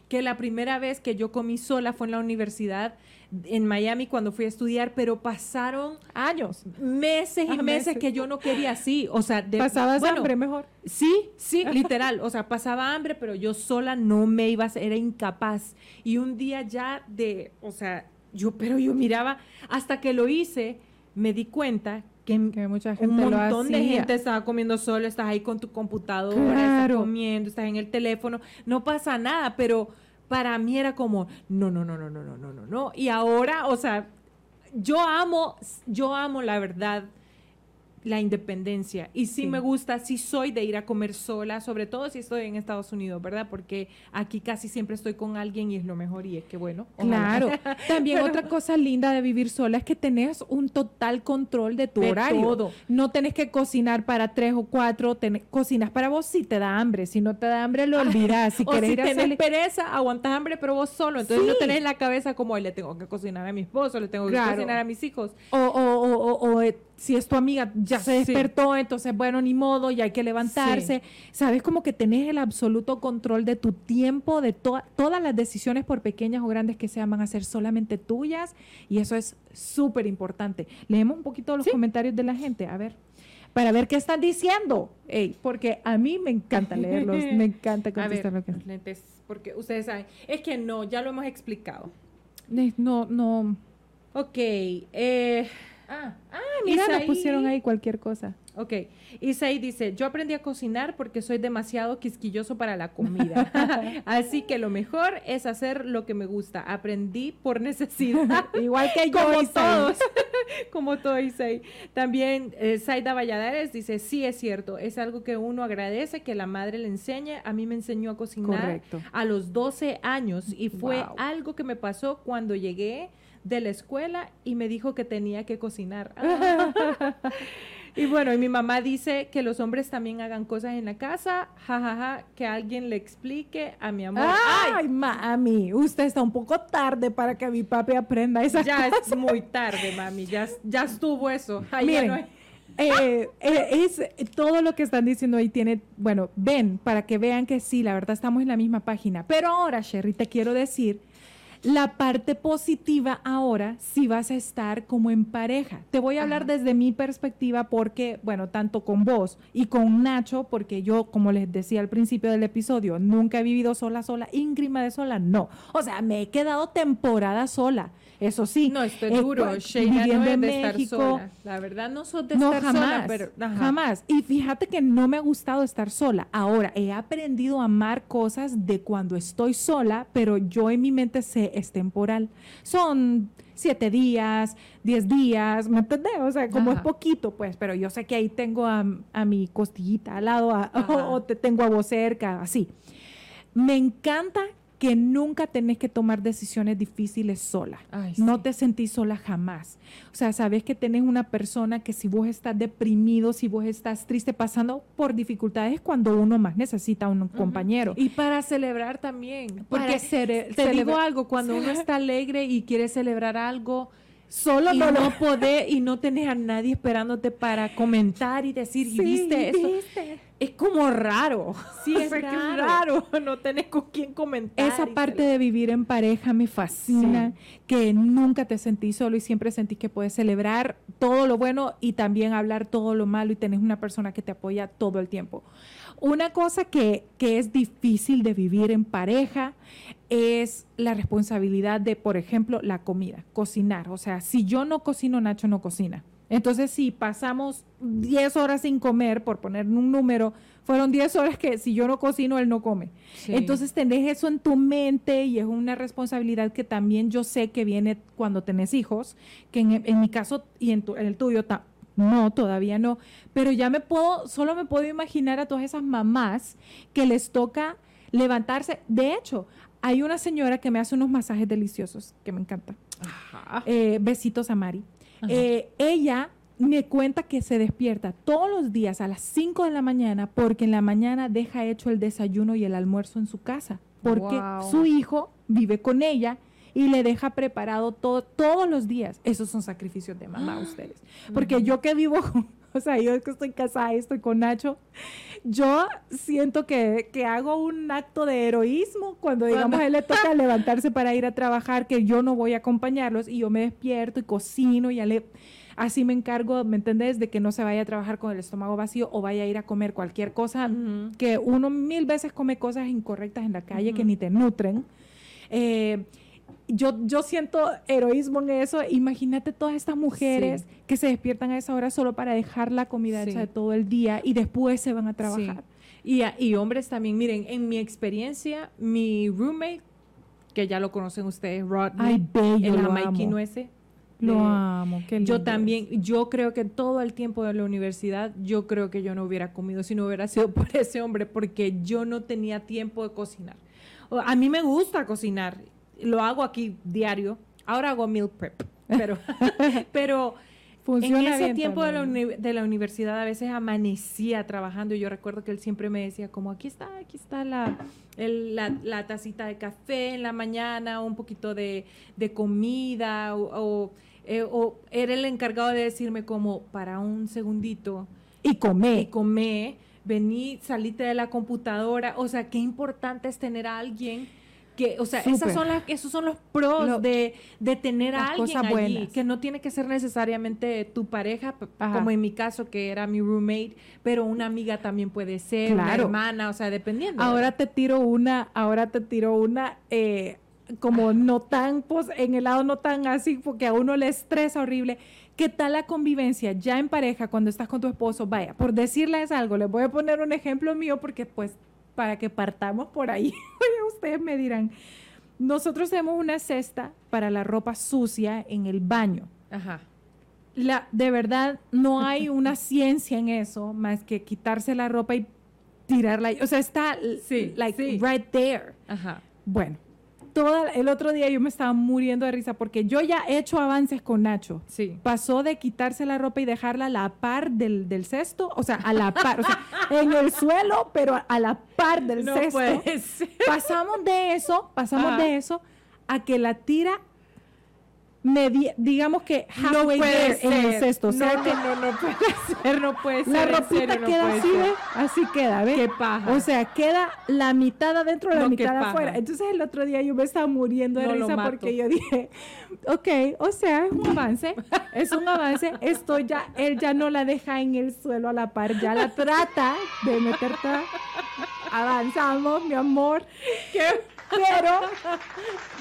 que la primera vez que yo comí sola fue en la universidad en Miami cuando fui a estudiar, pero pasaron años, meses y meses, que yo no quería así, o sea, de, pasabas hambre mejor. Sí, sí, literal, o sea, pasaba hambre, pero yo sola no me iba a era incapaz. Y un día ya de, o sea, yo pero yo miraba hasta que lo hice, me di cuenta que, mucha gente un montón de gente estaba comiendo solo, estás ahí con tu computadora, estás comiendo, estás en el teléfono, no pasa nada, pero para mí era como, no, no, no, no, no, no, no, no, no. Y ahora, o sea, yo amo, yo amo la verdad la independencia. Y sí, me gusta, sí soy de ir a comer sola, sobre todo si estoy en Estados Unidos, ¿verdad? Porque aquí casi siempre estoy con alguien y es lo mejor y es que bueno. Claro. [LAUGHS] También otra cosa linda de vivir sola es que tenés un total control de tu horario. Todo. No tenés que cocinar para tres o cuatro, cocinas para vos si te da hambre. Si no te da hambre, lo olvidas. Si o si tenés pereza, aguantas hambre, pero vos solo. Entonces no tenés la cabeza como, le tengo que cocinar a mi esposo, le tengo que cocinar a mis hijos. O, o, o, o eh, si es tu amiga, ya se despertó, entonces, bueno, ni modo, ya hay que levantarse. Sabes como que tenés el absoluto control de tu tiempo, de todas las decisiones, por pequeñas o grandes que sean, van a ser solamente tuyas y eso es súper importante. Leemos un poquito los comentarios de la gente, a ver para ver qué están diciendo. porque a mí me encanta leerlos, me [LAUGHS] encanta contestar lo que... lentes, porque ustedes saben, es que no, ya lo hemos explicado. No, no. Ok, eh, Ah, ah mira, nos pusieron ahí cualquier cosa. Ok. Isaí dice, yo aprendí a cocinar porque soy demasiado quisquilloso para la comida. [LAUGHS] [LAUGHS] Así que lo mejor es hacer lo que me gusta. Aprendí por necesidad. [LAUGHS] Igual que yo, Como todos. Como todo Isaí. También eh, Saida Valladares dice, sí es cierto, es algo que uno agradece que la madre le enseñe. A mí me enseñó a cocinar a los 12 años y fue algo que me pasó cuando llegué de la escuela y me dijo que tenía que cocinar. [LAUGHS] y bueno, y mi mamá dice que los hombres también hagan cosas en la casa, jajaja, que alguien le explique a mi amor. Ay, mami, usted está un poco tarde para que mi papi aprenda esa Ya es muy tarde, mami, ya, ya estuvo eso. Miren, eh, eh, es todo lo que están diciendo ahí tiene, bueno, ven, para que vean que sí, la verdad estamos en la misma página. Pero ahora, Sherry, te quiero decir la parte positiva ahora, si vas a estar como en pareja. Te voy a hablar desde mi perspectiva porque, bueno, tanto con vos y con Nacho, porque yo, como les decía al principio del episodio, nunca he vivido sola, sola, íngrima de sola, no. O sea, me he quedado temporada sola. Eso sí. No, estoy eh, duro. viviendo en México. La verdad no soy de estar jamás, sola, pero jamás. Y fíjate que no me ha gustado estar sola. Ahora he aprendido a amar cosas de cuando estoy sola, pero yo en mi mente sé es temporal. Son siete días, diez días, ¿me entendés? O sea, como es poquito, pues, pero yo sé que ahí tengo a, mi costillita al lado [LAUGHS] o, te tengo a vos cerca, así. Me encanta que nunca tenés que tomar decisiones difíciles sola. No te sentís sola jamás. O sea, sabes que tenés una persona que si vos estás deprimido, si vos estás triste, pasando por dificultades, cuando uno más necesita un compañero. Y para celebrar también. Porque te digo algo, cuando uno [LAUGHS] está alegre y quiere celebrar algo, Solo no lo [LAUGHS] podés y no tenés a nadie esperándote para comentar y decir, ¿viste eso? es como raro. Sí, es [LAUGHS] raro. [LAUGHS] No tenés con quién comentar. Esa parte de vivir en pareja me fascina, que nunca te sentís solo y siempre sentís que puedes celebrar todo lo bueno y también hablar todo lo malo y tenés una persona que te apoya todo el tiempo. Una cosa que, que es difícil de vivir en pareja es la responsabilidad de, por ejemplo, la comida, cocinar. O sea, si yo no cocino, Nacho no cocina Entonces, si pasamos 10 horas sin comer, por poner un número, fueron 10 horas que si yo no cocino, él no come. Entonces, tenés eso en tu mente y es una responsabilidad que también yo sé que viene cuando tenés hijos, que en, mi caso y en, en el tuyo no, todavía no, pero ya me puedo, solo me puedo imaginar a todas esas mamás que les toca levantarse. De hecho, hay una señora que me hace unos masajes deliciosos, que me encanta. Eh, besitos a Mari. Eh, ella me cuenta que se despierta todos los días a las 5 de la mañana porque en la mañana deja hecho el desayuno y el almuerzo en su casa, porque su hijo vive con ella y le deja preparado todo todos los días. Esos son sacrificios de mamá ustedes. Porque yo que vivo, [LAUGHS] o sea, yo que estoy casada y estoy con Nacho, yo siento que, hago un acto de heroísmo cuando, digamos, a él le toca [LAUGHS] levantarse para ir a trabajar, que yo no voy a acompañarlos y yo me despierto y cocino y ya le así me encargo, ¿me entendés? De que no se vaya a trabajar con el estómago vacío o vaya a ir a comer cualquier cosa, que uno mil veces come cosas incorrectas en la calle que ni te nutren. Eh, yo, yo siento heroísmo en eso. Imagínate todas estas mujeres que se despiertan a esa hora solo para dejar la comida hecha de todo el día y después se van a trabajar. Y, y, hombres también. Miren, en mi experiencia, mi roommate, que ya lo conocen ustedes, Rodney, la Mikey Nuece, lo amo, qué Yo también, yo creo que todo el tiempo de la universidad, yo creo que yo no hubiera comido si no hubiera sido [LAUGHS] por ese hombre, porque yo no tenía tiempo de cocinar. A mí me gusta cocinar, lo hago aquí diario. Ahora hago meal prep, pero, [LAUGHS] pero en ese tiempo de la, de la, universidad a veces amanecía trabajando y yo recuerdo que él siempre me decía como aquí está, aquí está la, la, tacita de café en la mañana, un poquito de, comida o, eh, o, era el encargado de decirme como para un segundito. Y comé. Y comé, vení, salite de la computadora. O sea, qué importante es tener a alguien que, o sea, esas son las, esos son los pros de, tener a alguien allí, que no tiene que ser necesariamente tu pareja, como en mi caso que era mi roommate, pero una amiga también puede ser, una hermana, o sea, dependiendo. Ahora te tiro una, ahora te tiro una, eh, como no tan, pues, en el lado no tan así, porque a uno le estresa horrible. ¿Qué tal la convivencia ya en pareja cuando estás con tu esposo? Vaya, por decirles algo, les voy a poner un ejemplo mío porque pues para que partamos por ahí. [LAUGHS] Ustedes me dirán, nosotros tenemos una cesta para la ropa sucia en el baño. Ajá. La, de verdad, no hay [LAUGHS] una ciencia en eso más que quitarse la ropa y tirarla. O sea, está like right there. Ajá. Bueno, el otro día yo me estaba muriendo de risa porque yo ya he hecho avances con Nacho. Sí. Pasó de quitarse la ropa y dejarla a la par del, del cesto, o sea, a la par, o sea, en el suelo, pero a la par del cesto. Pasamos de eso, pasamos de eso a que la tira digamos que halfway no en el cesto. no, no, no, puede ser, no puede ser. La ropita queda así, Así queda, ¿ves? Qué paja. O sea, queda la mitad adentro, la mitad afuera. Entonces el otro día yo me estaba muriendo de risa porque yo dije, ok, o sea, es un avance, es un avance. Esto ya, él ya no la deja en el suelo a la par, ya la trata de meterte. Avanzamos, mi amor. ¿Qué? Pero,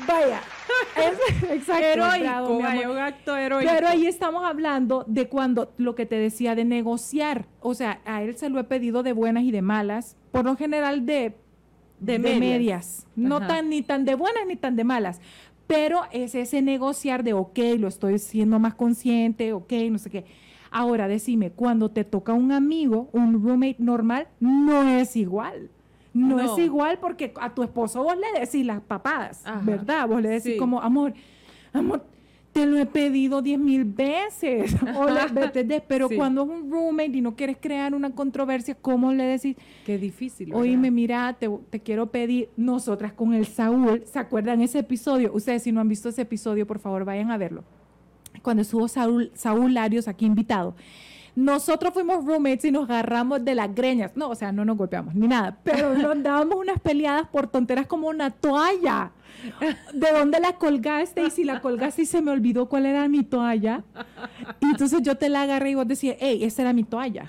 vaya, [LAUGHS] es exacto. Heroico, un acto heroico. Pero ahí estamos hablando de cuando, lo que te decía, de negociar. O sea, a él se lo he pedido de buenas y de malas, por lo general de, de, medias. No tan ni tan de buenas ni tan de malas. Pero es ese negociar de, ok, lo estoy siendo más consciente, ok, no sé qué. Ahora, decime, cuando te toca un amigo, un roommate normal, no es igual. No, es igual porque a tu esposo vos le decís las papadas, ¿verdad? Vos le decís como, amor, amor, te lo he pedido diez mil veces. [LAUGHS] o pero cuando es un roommate y no quieres crear una controversia, ¿cómo le decís? Qué difícil. Oíme, mira, te, te, quiero pedir, nosotras con el Saúl, ¿se acuerdan ese episodio? Ustedes si no han visto ese episodio, por favor, vayan a verlo. Cuando estuvo Saúl, Saúl Larios aquí invitado nosotros fuimos roommates y nos agarramos de las greñas. No, o sea, no nos golpeamos ni nada, pero nos [LAUGHS] dábamos unas peleadas por tonteras como una toalla. ¿De dónde la colgaste? Y si la colgaste y se me olvidó cuál era mi toalla. Y entonces yo te la agarré y vos decías, hey, esa era mi toalla.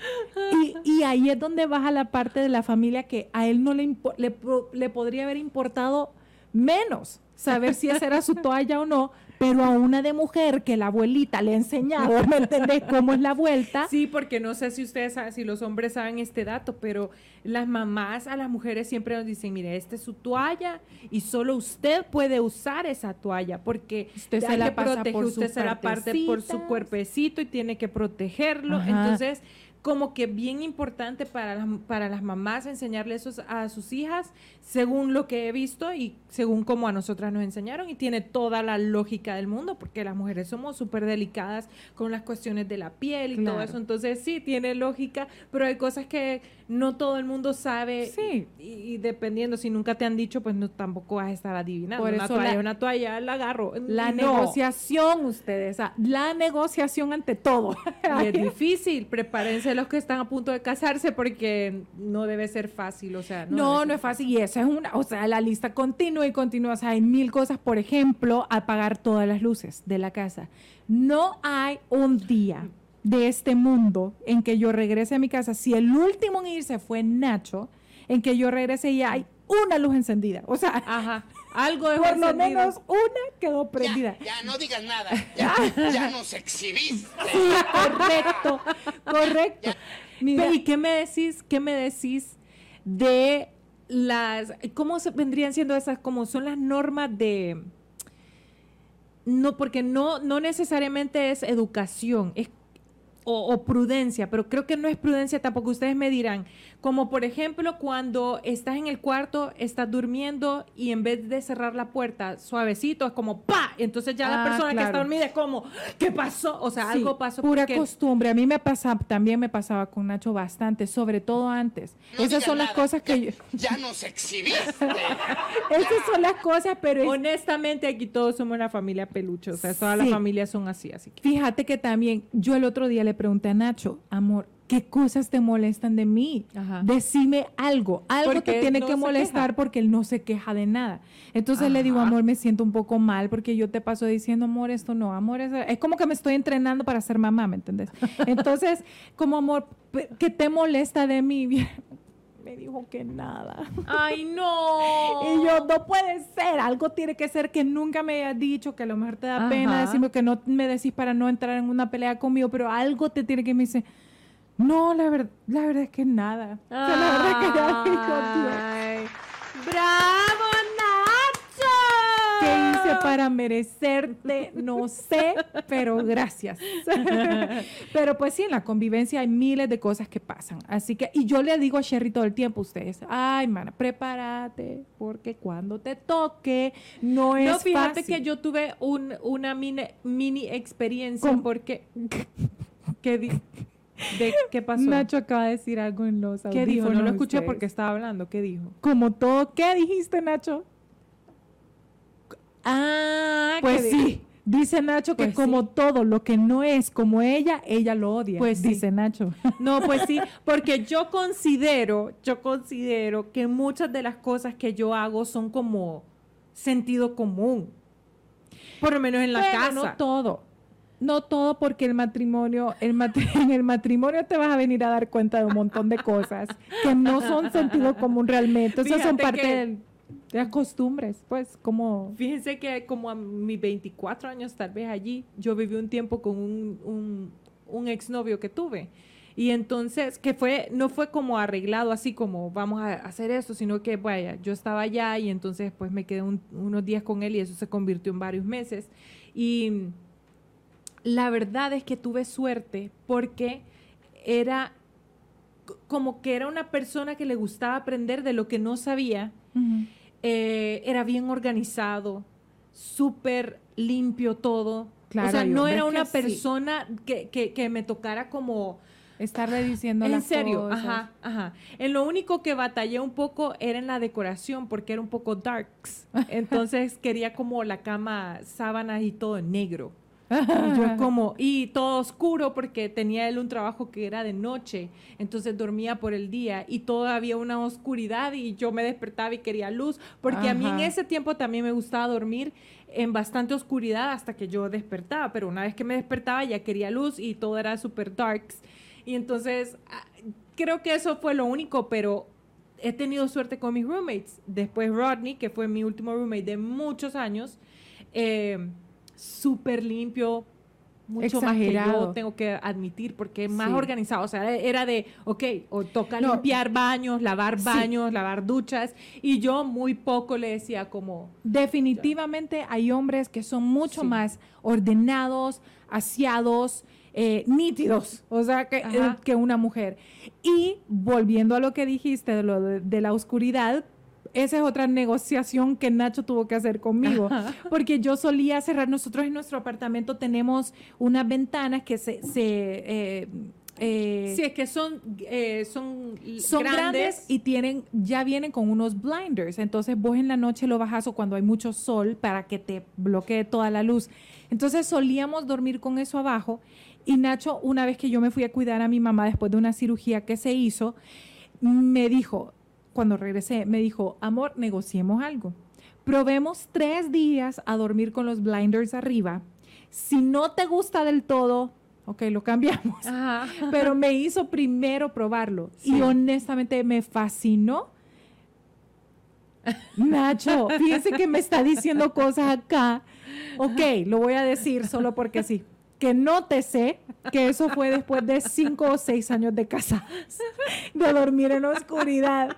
Y, ahí es donde baja la parte de la familia que a él no le, le, le podría haber importado menos saber si esa era su toalla o no, pero a una de mujer que la abuelita le ha enseñado, ¿me entendés cómo es la vuelta? Sí, porque no sé si ustedes saben, si los hombres saben este dato, pero las mamás a las mujeres siempre nos dicen, mire, esta es su toalla y solo usted puede usar esa toalla porque usted se la pasa por usted se la parte por su cuerpecito y tiene que protegerlo. Entonces, como que bien importante para las, para las mamás enseñarle eso a sus hijas, según lo que he visto y según como a nosotras nos enseñaron, y tiene toda la lógica del mundo, porque las mujeres somos súper delicadas con las cuestiones de la piel y todo eso, entonces sí, tiene lógica, pero hay cosas que no todo el mundo sabe, sí. y, dependiendo, si nunca te han dicho, pues no, tampoco vas a estar adivinando. Por una toalla, una toalla, la agarro. La negociación, ustedes, la negociación ante todo. [LAUGHS] es difícil, prepárense los que están a punto de casarse porque no debe ser fácil, o sea. No, no, es fácil y esa es una, o sea, la lista continua y continua, o sea, hay mil cosas, por ejemplo, apagar todas las luces de la casa. No hay un día de este mundo en que yo regrese a mi casa, si el último en irse fue Nacho, en que yo regrese y hay una luz encendida, o sea, Ajá. Algo de Por lo menos una quedó prendida. Ya, no digas nada. [LAUGHS] Ya, ya nos exhibiste. correcto, correcto. ¿Y qué me decís? ¿Qué me decís de las cómo se vendrían siendo esas como son las normas de no porque no no necesariamente es educación, es o, prudencia, pero creo que no es prudencia tampoco. Ustedes me dirán, como por ejemplo cuando estás en el cuarto, estás durmiendo y en vez de cerrar la puerta suavecito, es como ¡pa! Entonces ya la ah, persona que está dormida es como ¿qué pasó? O sea, algo pasó. Pura costumbre. A mí me pasaba, también me pasaba con Nacho bastante, sobre todo antes. Esas son las cosas que ya, yo... Ya nos exhibiste. [LAUGHS] Esas son las cosas, pero... Honestamente aquí todos somos una familia peluche, o sea, todas las familias son así, así que... Fíjate que también yo el otro día le pregunté a Nacho, amor, ¿qué cosas te molestan de mí? Decime algo, algo te tiene que molestar porque él no se queja de nada. Entonces le digo, amor, me siento un poco mal porque yo te paso diciendo, amor, esto no, amor, es, es como que me estoy entrenando para ser mamá, ¿me entiendes? [LAUGHS] Entonces, como amor, ¿qué te molesta de mí? [LAUGHS] me dijo que nada. Ay, no. [LAUGHS] y yo, no puede ser, algo tiene que ser que nunca me hayas dicho, que a lo mejor te da pena decirme que no me decís para no entrar en una pelea conmigo, pero algo te tiene que me dice, no, la, verdad la verdad es que nada. O sea, la verdad es que ya dijo, ¡Bravo, ¿Qué hice para merecerte? No sé, pero gracias. [LAUGHS] pero pues sí, en la convivencia hay miles de cosas que pasan. Así que, y yo le digo a Sherry todo el tiempo a ustedes, ay, mana, prepárate, porque cuando te toque, no es No, fíjate que yo tuve un, una mini, mini experiencia porque... [LAUGHS] ¿Qué di ¿De qué pasó? Nacho acaba de decir algo en los ¿Qué dijo? No lo escuché porque estaba hablando. ¿Qué dijo? Como todo. ¿Qué dijiste, Nacho? Ah, pues sí. Dice Nacho que pues como todo lo que no es como ella, ella lo odia. Pues dice Nacho. [LAUGHS] No, pues sí, porque yo considero, yo considero que muchas de las cosas que yo hago son como sentido común. Por lo menos en la casa. No todo. No todo porque el matrimonio, el [LAUGHS] en el matrimonio te vas a venir a dar cuenta de un montón de cosas que no son sentido común realmente. Esas son parte del de las costumbres, pues, como... Fíjense que como a mis 24 años, tal vez allí, yo viví un tiempo con un, un, un exnovio que tuve. Y entonces, que fue, no fue como arreglado así como vamos a hacer esto, sino que, vaya, yo estaba allá y entonces pues me quedé unos días con él y eso se convirtió en varios meses. Y la verdad es que tuve suerte porque era como que era una persona que le gustaba aprender de lo que no sabía eh, era bien organizado, súper limpio todo. o sea, no era una persona que, me tocara como... Estarle diciendo En serio, ajá, ajá. En lo único que batallé un poco era en la decoración, porque era un poco darks. [LAUGHS] Entonces quería como la cama, sábanas y todo negro y yo [LAUGHS] como, y todo oscuro porque tenía él un trabajo que era de noche, entonces dormía por el día y todavía una oscuridad y yo me despertaba y quería luz, porque a mí en ese tiempo también me gustaba dormir en bastante oscuridad hasta que yo despertaba, pero una vez que me despertaba ya quería luz y todo era super darks. Y entonces ah, creo que eso fue lo único, pero he tenido suerte con mis roommates. Después Rodney, que fue mi último roommate de muchos años, eh, súper limpio, mucho más que yo, tengo que admitir, porque más organizado. O sea, era de, ok, o toca limpiar baños, lavar baños, lavar duchas, y yo muy poco le decía como... Definitivamente hay hombres que son mucho más ordenados, aseados, eh, nítidos, o sea, que, eh, que, una mujer. Y volviendo a lo que dijiste de lo de, la oscuridad, esa es otra negociación que Nacho tuvo que hacer conmigo, porque yo solía cerrar, nosotros en nuestro apartamento tenemos unas ventanas que se... se eh, sí, es que son, son, son grandes. y tienen, ya vienen con unos blinders. Entonces vos en la noche lo bajas o cuando hay mucho sol para que te bloquee toda la luz. Entonces solíamos dormir con eso abajo y Nacho, una vez que yo me fui a cuidar a mi mamá después de una cirugía que se hizo, me dijo, cuando regresé, me dijo, amor, negociemos algo. Probemos tres días a dormir con los blinders arriba. Si no te gusta del todo, ok, lo cambiamos. [LAUGHS] Pero me hizo primero probarlo y honestamente me fascinó. Nacho, fíjense que me está diciendo cosas acá. Ok, lo voy a decir solo porque sí que nótese que eso fue después de cinco o seis años de casa, de dormir en oscuridad.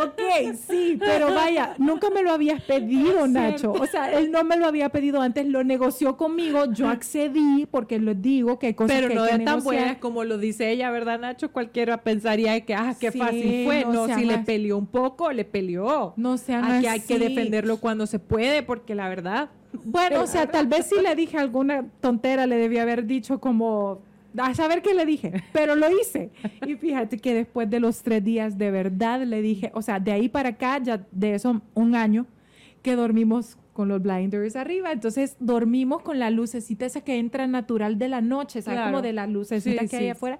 Ok, sí, pero vaya, nunca me lo habías pedido, Nacho. O sea, él no me lo había pedido antes, lo negoció conmigo, yo accedí porque les digo que hay cosas pero que no hay es tan buena como lo dice ella, ¿verdad, Nacho? Cualquiera pensaría que, ah, qué fácil fue. No, si le peleó un poco, le peleó. No sean Aquí hay que defenderlo cuando se puede, porque la verdad bueno, o sea, tal vez si le dije alguna tontera, le debía haber dicho como, a saber qué le dije, pero lo hice. Y fíjate que después de los tres días, de verdad le dije, o sea, de ahí para acá, ya de eso un año, que dormimos con los blinders arriba. Entonces dormimos con la lucecita esa que entra natural de la noche, ¿sabes? Como de la lucecita que hay afuera,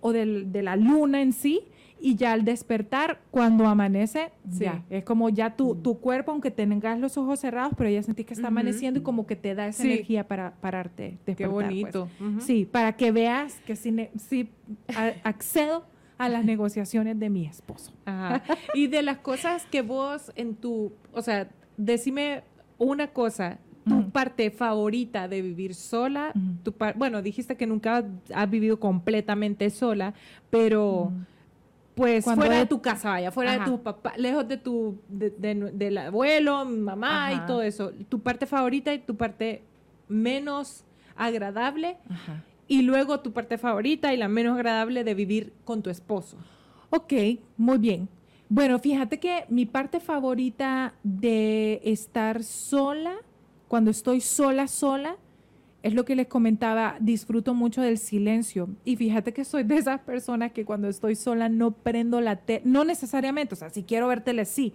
o de la luna en sí y ya al despertar, cuando amanece, ya, es como ya tu, tu cuerpo, aunque tengas los ojos cerrados, pero ya sentís que está amaneciendo y como que te da esa energía para pararte. Qué pues. bonito. Sí, para que veas que sí, accedo a las negociaciones de mi esposo. [LAUGHS] y de las cosas que vos en tu, o sea, decime una cosa, tu parte favorita de vivir sola, tu bueno, dijiste que nunca has vivido completamente sola, pero pues fuera de tu casa, vaya, fuera de tu papá, lejos de tu, del abuelo, mamá y todo eso. Tu parte favorita y tu parte menos agradable. Y luego tu parte favorita y la menos agradable de vivir con tu esposo. Ok, muy bien. Bueno, fíjate que mi parte favorita de estar sola, cuando estoy sola, sola, es lo que les comentaba, disfruto mucho del silencio. Y fíjate que soy de esas personas que cuando estoy sola no prendo la tele, no necesariamente, o sea, si quiero ver tele, sí,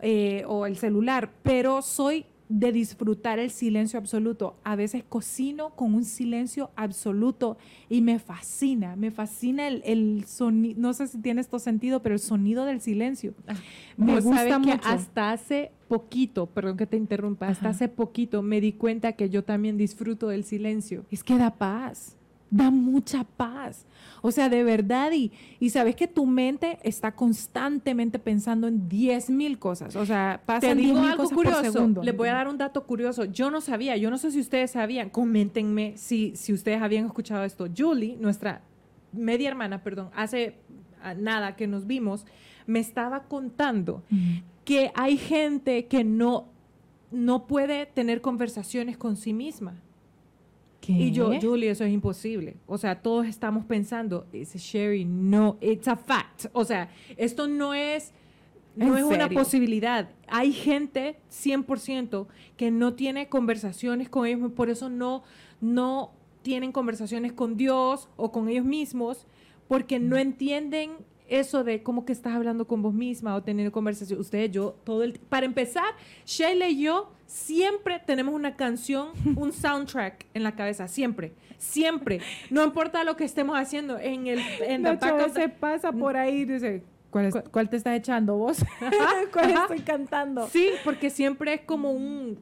eh, o el celular, pero soy de disfrutar el silencio absoluto. A veces cocino con un silencio absoluto y me fascina, me fascina el, sonido, no sé si tiene esto sentido, pero el sonido del silencio. Ah, me gusta mucho. Que hasta hace poquito, perdón que te interrumpa, hasta hace poquito me di cuenta que yo también disfruto del silencio. Es que da paz da mucha paz. O sea, de verdad, y, y sabes que tu mente está constantemente pensando en 10 mil cosas. O sea, pasan 10 mil cosas curioso. por segundo. Les voy a dar un dato curioso. Yo no sabía, yo no sé si ustedes sabían, coméntenme si, si ustedes habían escuchado esto. Julie, nuestra media hermana, perdón, hace ah, nada que nos vimos, me estaba contando que hay gente que no, no puede tener conversaciones con sí misma. Y yo, Julie, eso es imposible. O sea, todos estamos pensando, dice Sherry, no, it's a fact. O sea, esto no es, no es una posibilidad. Hay gente 100% que no tiene conversaciones con ellos, por eso no, no tienen conversaciones con Dios o con ellos mismos, porque no entienden eso de cómo que estás hablando con vos misma o teniendo conversación. Usted, yo, todo el... Para empezar, Sheila y yo siempre tenemos una canción, [LAUGHS] un soundtrack en la cabeza, siempre, siempre. No importa lo que estemos haciendo en el en la se pasa por ahí y dice, ¿Cuál, ¿Cuál, te está echando vos? [LAUGHS] [LAUGHS] ¿Cuál estoy cantando? Sí, porque siempre es como un...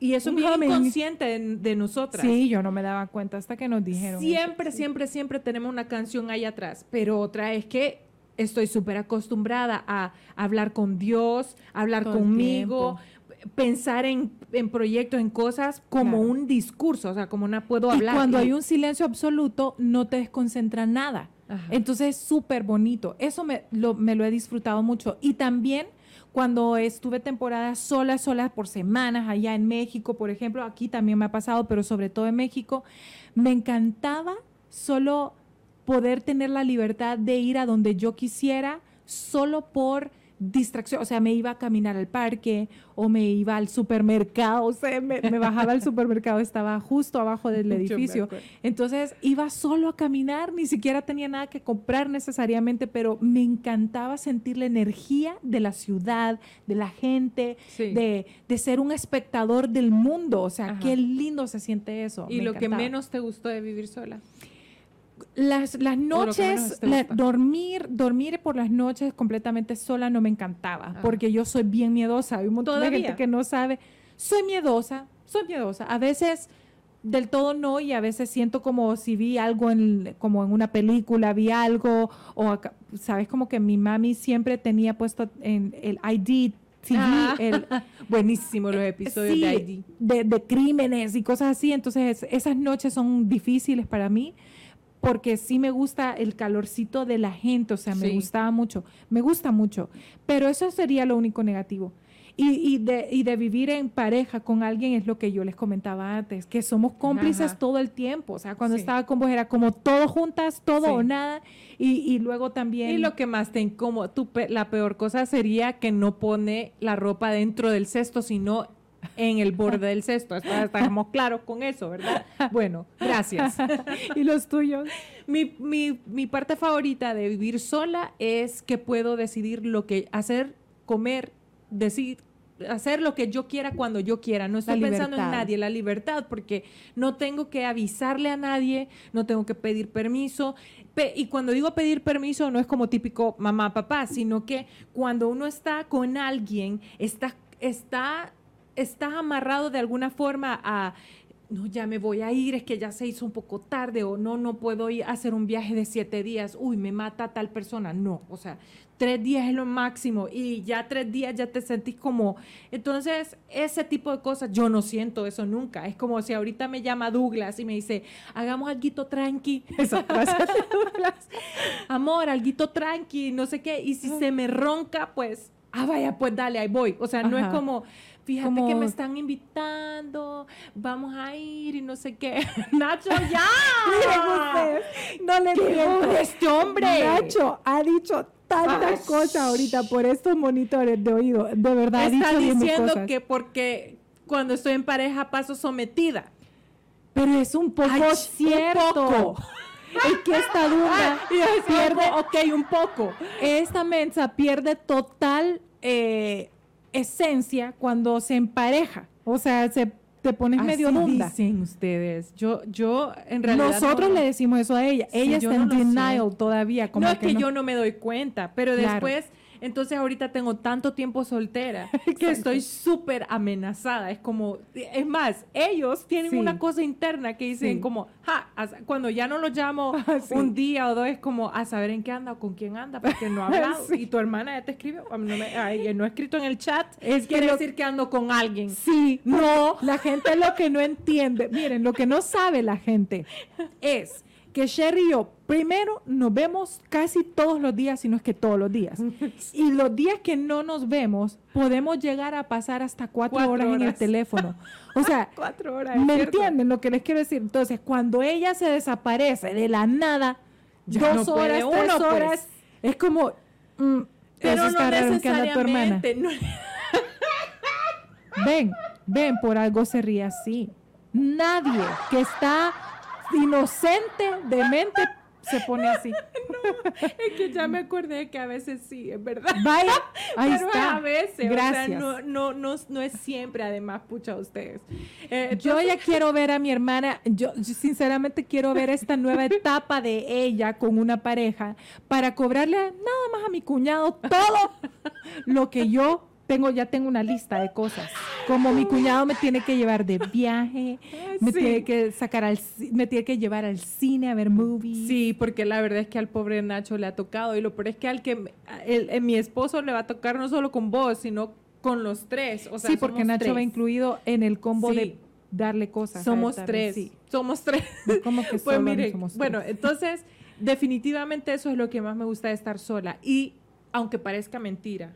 Y eso es bien inconsciente de, nosotras. Sí, yo no me daba cuenta hasta que nos dijeron. Siempre, siempre, siempre tenemos una canción ahí atrás. Pero otra es que estoy súper acostumbrada a hablar con Dios, hablar conmigo pensar en, en proyectos, en cosas como Claro. un discurso, o sea, como una puedo Y hablar. cuando y- hay un silencio absoluto, no te desconcentra nada. Ajá. Entonces es súper bonito. Eso me lo, me lo he disfrutado mucho. Y también cuando estuve temporada sola, sola por semanas allá en México, por ejemplo, aquí también me ha pasado, pero sobre todo en México, me encantaba solo poder tener la libertad de ir a donde yo quisiera, solo por distracción, o sea, me iba a caminar al parque o me iba al supermercado, o sea, me, me bajaba al supermercado, estaba justo abajo del [LAUGHS] edificio. Entonces iba solo a caminar, ni siquiera tenía nada que comprar necesariamente, pero me encantaba sentir la energía de la ciudad, de la gente, Sí. de, de ser un espectador del mundo. O sea, Ajá. qué lindo se siente eso. y me lo que encantaba. menos te gustó de vivir sola. Las, las noches, la- dormir, dormir por las noches completamente sola no me encantaba, Ah. porque yo soy bien miedosa. Hay un montón de gente que no sabe. Soy miedosa, soy miedosa. A veces del todo no y a veces siento como si vi algo en como en una película, vi algo o acá- sabes como que mi mami siempre tenía puesto en el ID TV, Ah. el, [LAUGHS] Buenísimo los episodios Sí, de ID. de, de crímenes y cosas así. Entonces, esas noches son difíciles para mí porque sí me gusta el calorcito de la gente, o sea, me Sí. gustaba mucho, me gusta mucho, pero eso sería lo único negativo. Y, y de, y de vivir en pareja con alguien es lo que yo les comentaba antes, que somos cómplices Ajá. todo el tiempo. O sea, cuando Sí. estaba con vos era como todo juntas, todo Sí. o nada. Y, y luego también... Y lo que más te incomoda, tu pe- la peor cosa sería que no pone la ropa dentro del cesto, sino en el borde del cesto. Estamos claros con eso, ¿verdad? Bueno, gracias. y los tuyos. Mi, mi, mi parte favorita de vivir sola es que puedo decidir lo que hacer, comer, decir, hacer lo que yo quiera cuando yo quiera. No estoy pensando en nadie, la libertad, porque no tengo que avisarle a nadie, no tengo que pedir permiso. Pe- y cuando digo pedir permiso, no es como típico mamá, papá, sino que cuando uno está con alguien, está, está, está amarrado de alguna forma a no, ya me voy a ir, es que ya se hizo un poco tarde, o no, no puedo ir a hacer un viaje de siete días, uy, me mata tal persona. No, o sea, tres días es lo máximo y ya tres días ya te sentís como... Entonces, ese tipo de cosas, yo no siento eso nunca. Es como si ahorita me llama Douglas y me dice, hagamos algo tranqui. Esa frase de Douglas. Amor, algo tranqui, no sé qué. Y si se me ronca, pues, ah, vaya, pues dale, ahí voy. O sea, no es como... Fíjate Como- que me están invitando, vamos a ir y no sé qué. [LAUGHS] Nacho, [LAUGHS] ya. Ustedes, no le ¡Qué entiendo. hombre este hombre! Nacho ha dicho tantas cosas ahorita por estos monitores de oído. De verdad, ha Está dicho mil diciendo cosas. que porque cuando estoy en pareja paso sometida. Pero es un poco Ay, un cierto. poco. [LAUGHS] Es que esta duda pierde, ok, un poco. esta mensa pierde total eh, esencia cuando se empareja. O sea, se te pones medio Así dunda. dicen ustedes. Yo, yo en realidad Nosotros no- le decimos eso a ella. Sí, ella está no en denial todavía. Como no es que, no. yo no me doy cuenta, pero Claro. después, entonces ahorita tengo tanto tiempo soltera [LAUGHS] que estoy súper amenazada. Es como, es más, ellos tienen Sí. una cosa interna que dicen Sí. como, ja, cuando ya no los llamo [LAUGHS] Ah, sí. un día o dos, es como a saber en qué anda o con quién anda, porque no ha [LAUGHS] hablado. Y tu hermana ya te mí no, me, ay, no ha escrito en el chat, Es que quiere lo- decir que ando con alguien. Sí, no. La gente lo que no entiende, miren, lo que no sabe la gente es que Sherry y yo, primero, nos vemos casi todos los días, si no es que todos los días. [LAUGHS] Y los días que no nos vemos, podemos llegar a pasar hasta cuatro, Cuatro horas, en el teléfono. O sea, [LAUGHS] Cuatro horas. ¿me cierto. entienden lo que les quiero decir? Entonces, cuando ella se desaparece de la nada, Ya dos no puede horas, tres uno, pues. horas, es como... mm, Pero no necesariamente. no- Ven, ven, por algo se ríe así. Nadie que está inocente de mente se pone así. [LAUGHS] Es que ya me acordé que a veces sí, es verdad. Vaya, [LAUGHS] ahí Pero está. a veces, Gracias. o sea, no, no, no, no es siempre, además, pucha ustedes. Eh, Yo ya quiero ver a mi hermana, yo, yo sinceramente quiero ver esta nueva [LAUGHS] etapa de ella con una pareja para cobrarle nada más a mi cuñado todo lo que yo tengo, ya tengo una lista de cosas. Como mi cuñado me tiene que llevar de viaje, me Sí. tiene que sacar al, me tiene que llevar al cine a ver movies. Sí, porque la verdad es que al pobre Nacho le ha tocado y lo peor es que al que el, el- mi esposo le va a tocar no solo con vos, sino con los tres. O sea, sí, porque Nacho tres. va incluido en el combo Sí. de darle cosas. Somos tres. sí. Somos tres. ¿Cómo que [LAUGHS] Pues miren, somos tres? bueno, entonces definitivamente eso es lo que más me gusta de estar sola. Y aunque parezca mentira,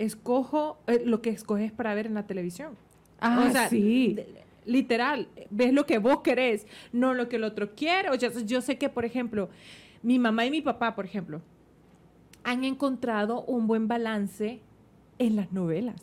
escojo eh, lo que escoges para ver en la televisión. Ah, o sea, sí. literal, ves lo que vos querés, no lo que el otro quiere. O sea, yo sé que, por ejemplo, mi mamá y mi papá, por ejemplo, han encontrado un buen balance en las novelas.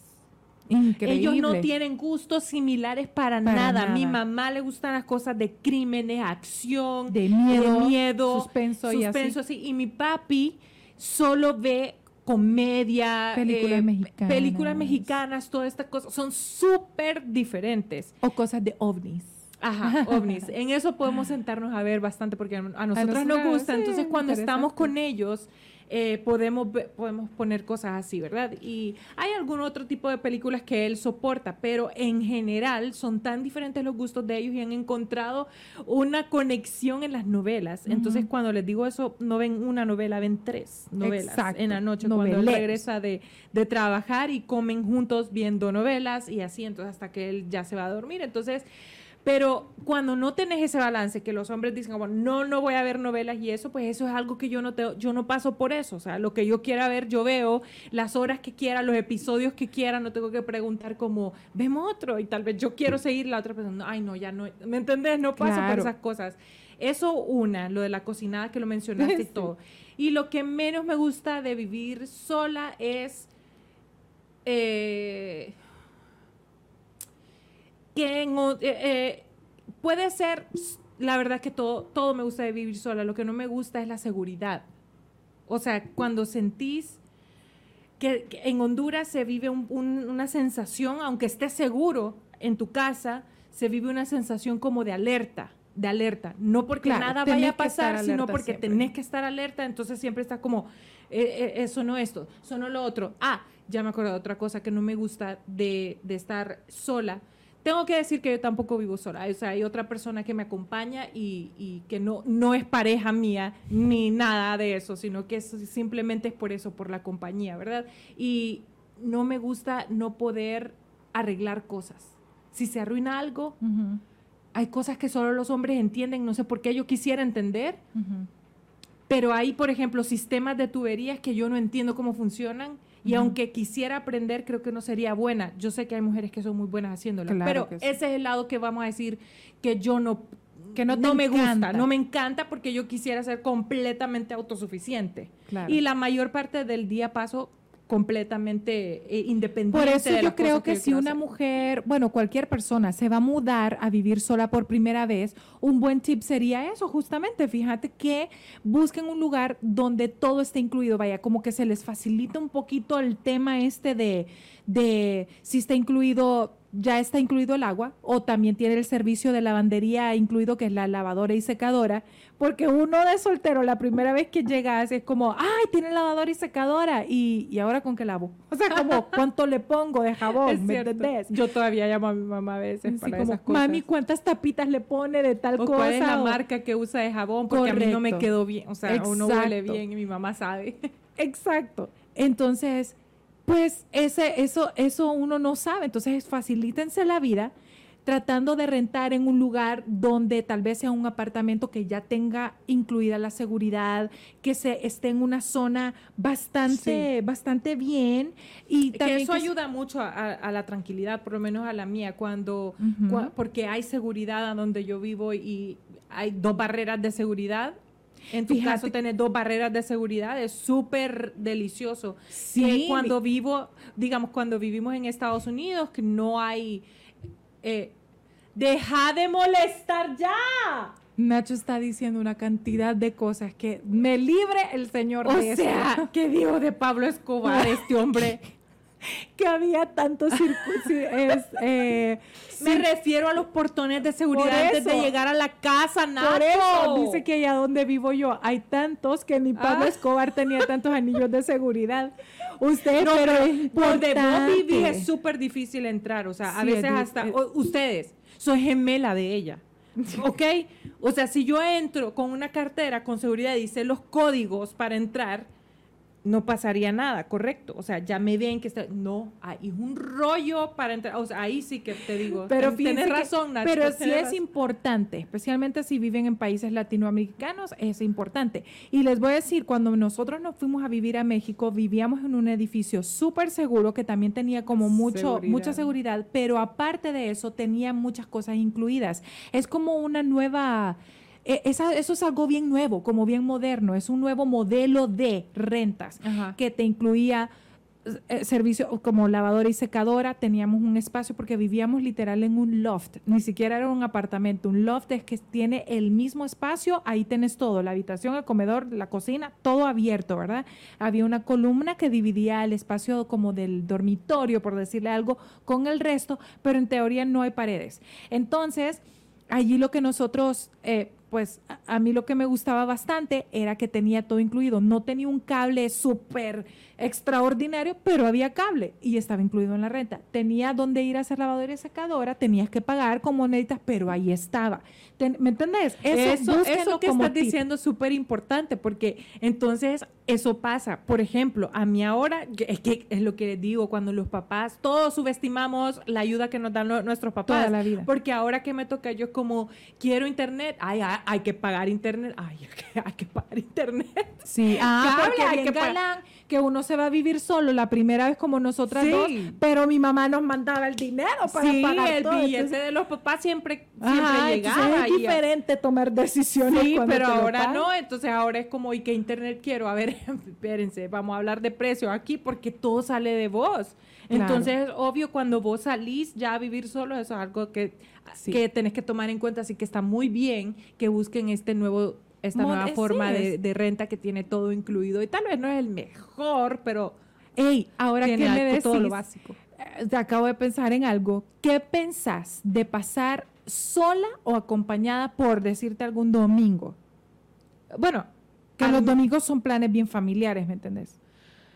Increíble. Ellos no tienen gustos similares para, Para nada. Mi mamá le gustan las cosas de crímenes, acción, De miedo, de miedo, suspenso y así. Y mi papi solo ve comedia, Películas mexicanas. películas mexicanas, todas estas cosas son súper diferentes. O cosas de ovnis. Ajá, [LAUGHS] ovnis. En eso podemos sentarnos a ver bastante porque a nosotros nos gusta. sí, Entonces, cuando estamos con ellos, eh, podemos, podemos poner cosas así, ¿verdad? Y hay algún otro tipo de películas que él soporta, pero en general son tan diferentes los gustos de ellos y han encontrado una conexión en las novelas. Entonces, cuando les digo eso, no ven una novela, ven tres novelas Exacto, en la noche cuando él regresa de, de trabajar y comen juntos viendo novelas y así, entonces hasta que él ya se va a dormir. Entonces, pero cuando no tenés ese balance, que los hombres dicen como, no, no voy a ver novelas y eso, pues eso es algo que yo no, te, yo no paso por eso. O sea, lo que yo quiera ver, yo veo las horas que quiera, los episodios que quiera, no tengo que preguntar como, vemos otro y tal vez yo quiero seguir la otra persona. Ay, no, ya no, ¿me entendés? No paso Claro. por esas cosas. Eso una, lo de la cocinada que lo mencionaste y [LAUGHS] Sí. todo. Y lo que menos me gusta de vivir sola es... eh, que en eh, eh, puede ser, la verdad que todo, todo me gusta de vivir sola, lo que no me gusta es la seguridad. O sea, cuando sentís que, que en Honduras se vive un- un- una sensación, aunque estés seguro en tu casa, se vive una sensación como de alerta, de alerta. No porque Claro, nada vaya a pasar, sino porque siempre. tenés que estar alerta, entonces siempre está como, eh, eh, eso no esto, eso no lo otro. Ah, ya me acuerdo de otra cosa que no me gusta de, de estar sola. Tengo que decir que yo tampoco vivo sola. O sea, hay otra persona que me acompaña y, y que no, no es pareja mía ni nada de eso, sino que es- simplemente es por eso, por la compañía, ¿verdad? Y no me gusta no poder arreglar cosas. Si se arruina algo, hay cosas que solo los hombres entienden, no sé por qué yo quisiera entender, pero hay, por ejemplo, sistemas de tuberías que yo no entiendo cómo funcionan y aunque quisiera aprender, creo que no sería buena. Yo sé que hay mujeres que son muy buenas haciéndolo, Claro pero sí. ese es el lado que vamos a decir que yo no Que no me encanta. gusta, no me encanta porque yo quisiera ser completamente autosuficiente. Claro. Y la mayor parte del día paso completamente eh, independiente. Por eso de yo creo que yo si una hacer. mujer, bueno, cualquier persona se va a mudar a vivir sola por primera vez, un buen tip sería eso, justamente. Fíjate que busquen un lugar donde todo esté incluido, vaya, como que se les facilita un poquito el tema este de, de si está incluido, ya está incluido el agua, o también tiene el servicio de lavandería incluido, que es la lavadora y secadora, porque uno de soltero, la primera vez que llegas es como, ay, tiene lavadora y secadora, y, y ahora con qué lavo. O sea, como, ¿cuánto le pongo de jabón? [LAUGHS] Es ¿Me entendés? Yo todavía llamo a mi mamá a veces Así para como, esas cosas. mami, ¿cuántas tapitas le pone de tal o cosa? cuál es la O- marca que usa de jabón porque a mí no me Correcto. quedó bien, o sea, o no huele Exacto. bien y mi mamá sabe. [LAUGHS] Exacto. Entonces, pues ese, eso, eso uno no sabe. Entonces, facilítense la vida tratando de rentar en un lugar donde tal vez sea un apartamento que ya tenga incluida la seguridad, que se esté en una zona bastante, bastante bien y que también eso que se- ayuda mucho a, a- a la tranquilidad, por lo menos a la mía, cuando, cua- porque hay seguridad a donde yo vivo y hay dos barreras de seguridad. En tu Fíjate- caso, tener dos barreras de seguridad es súper delicioso. Sí, Que cuando vivo, digamos, cuando vivimos en Estados Unidos, que no hay... eh, ¡Deja de molestar ya! Nacho está diciendo una cantidad de cosas que me libre el señor O de eso. sea, ¿qué dijo de Pablo Escobar este hombre? [LAUGHS] que había tantos circuitos. eh, [LAUGHS] Me sí, refiero a los portones de seguridad antes de llegar a la casa, Nacho. por eso dice que allá donde vivo yo hay tantos que ni Pablo Ah. Escobar tenía tantos anillos de seguridad. Usted, No, pero, pero es donde vos vivís es súper difícil entrar. O sea, a Sí, veces es di- hasta... es- o- ustedes, soy gemela de ella. [LAUGHS] ¿Ok? O sea, si yo entro con una cartera con seguridad y sé los códigos para entrar, no pasaría nada, correcto. O sea, ya me ven que está. No, hay un rollo para entrar. O sea, ahí sí que te digo. Pero tienes que- razón, Nacho, Pero sí es razón. importante, especialmente si viven en países latinoamericanos, es importante. Y les voy a decir, cuando nosotros nos fuimos a vivir a México, vivíamos en un edificio súper seguro que también tenía como mucho, Seguridad. mucha seguridad, pero aparte de eso tenía muchas cosas incluidas. Es como una nueva... e- esa- eso es algo bien nuevo, como bien moderno. Es un nuevo modelo de rentas Ajá. que te incluía eh, servicio como lavadora y secadora, teníamos un espacio porque vivíamos literal en un loft, ni siquiera era un apartamento, un loft es que tiene el mismo espacio, ahí tenés todo, la habitación, el comedor, la cocina, todo abierto, ¿verdad? Había una columna que dividía el espacio como del dormitorio, por decirle algo, con el resto, pero en teoría no hay paredes. Entonces, allí lo que nosotros, eh, pues a, a mí lo que me gustaba bastante era que tenía todo incluido. No tenía un cable súper extraordinario, pero había cable y estaba incluido en la renta. Tenía donde ir a hacer lavadora y secadora, tenías que pagar con moneditas, pero ahí estaba. Ten- ¿Me entendés? Eso, búsquenlo eso que como estás tip. diciendo es súper importante porque entonces eso pasa. Por ejemplo, a mí ahora, es que es lo que les digo, cuando los papás, todos subestimamos la ayuda que nos dan lo- nuestros papás. Toda la vida. Porque ahora que me toca yo como, quiero internet, ay, ay, hay que pagar internet, ay, hay [LAUGHS] que, hay que pagar internet. Sí, ah, porque hay que pa- galán, que uno se va a vivir solo la primera vez como nosotras Sí. dos, pero mi mamá nos mandaba el dinero para sí, pagar el todo, billete entonces- de los papás siempre, siempre Ajá, entonces llegaba. es y- diferente tomar decisiones Sí, cuando pero te ahora no, entonces ahora es como, ¿y qué internet quiero? A ver, [LAUGHS] espérense, vamos a hablar de precio aquí porque todo sale de vos. Claro. Entonces, obvio, cuando vos salís ya a vivir solo, eso es algo que, Sí. que tenés que tomar en cuenta, así que está muy bien que busquen este nuevo esta Mod- nueva eh, forma sí, de, renta que tiene todo incluido y tal vez no es el mejor, pero Ey, ahora que me decís, todo lo básico. eh, te acabo de pensar en algo. ¿Qué pensás de pasar sola o acompañada por decirte algún domingo? Bueno, que los domingos son planes bien familiares, ¿me entendés?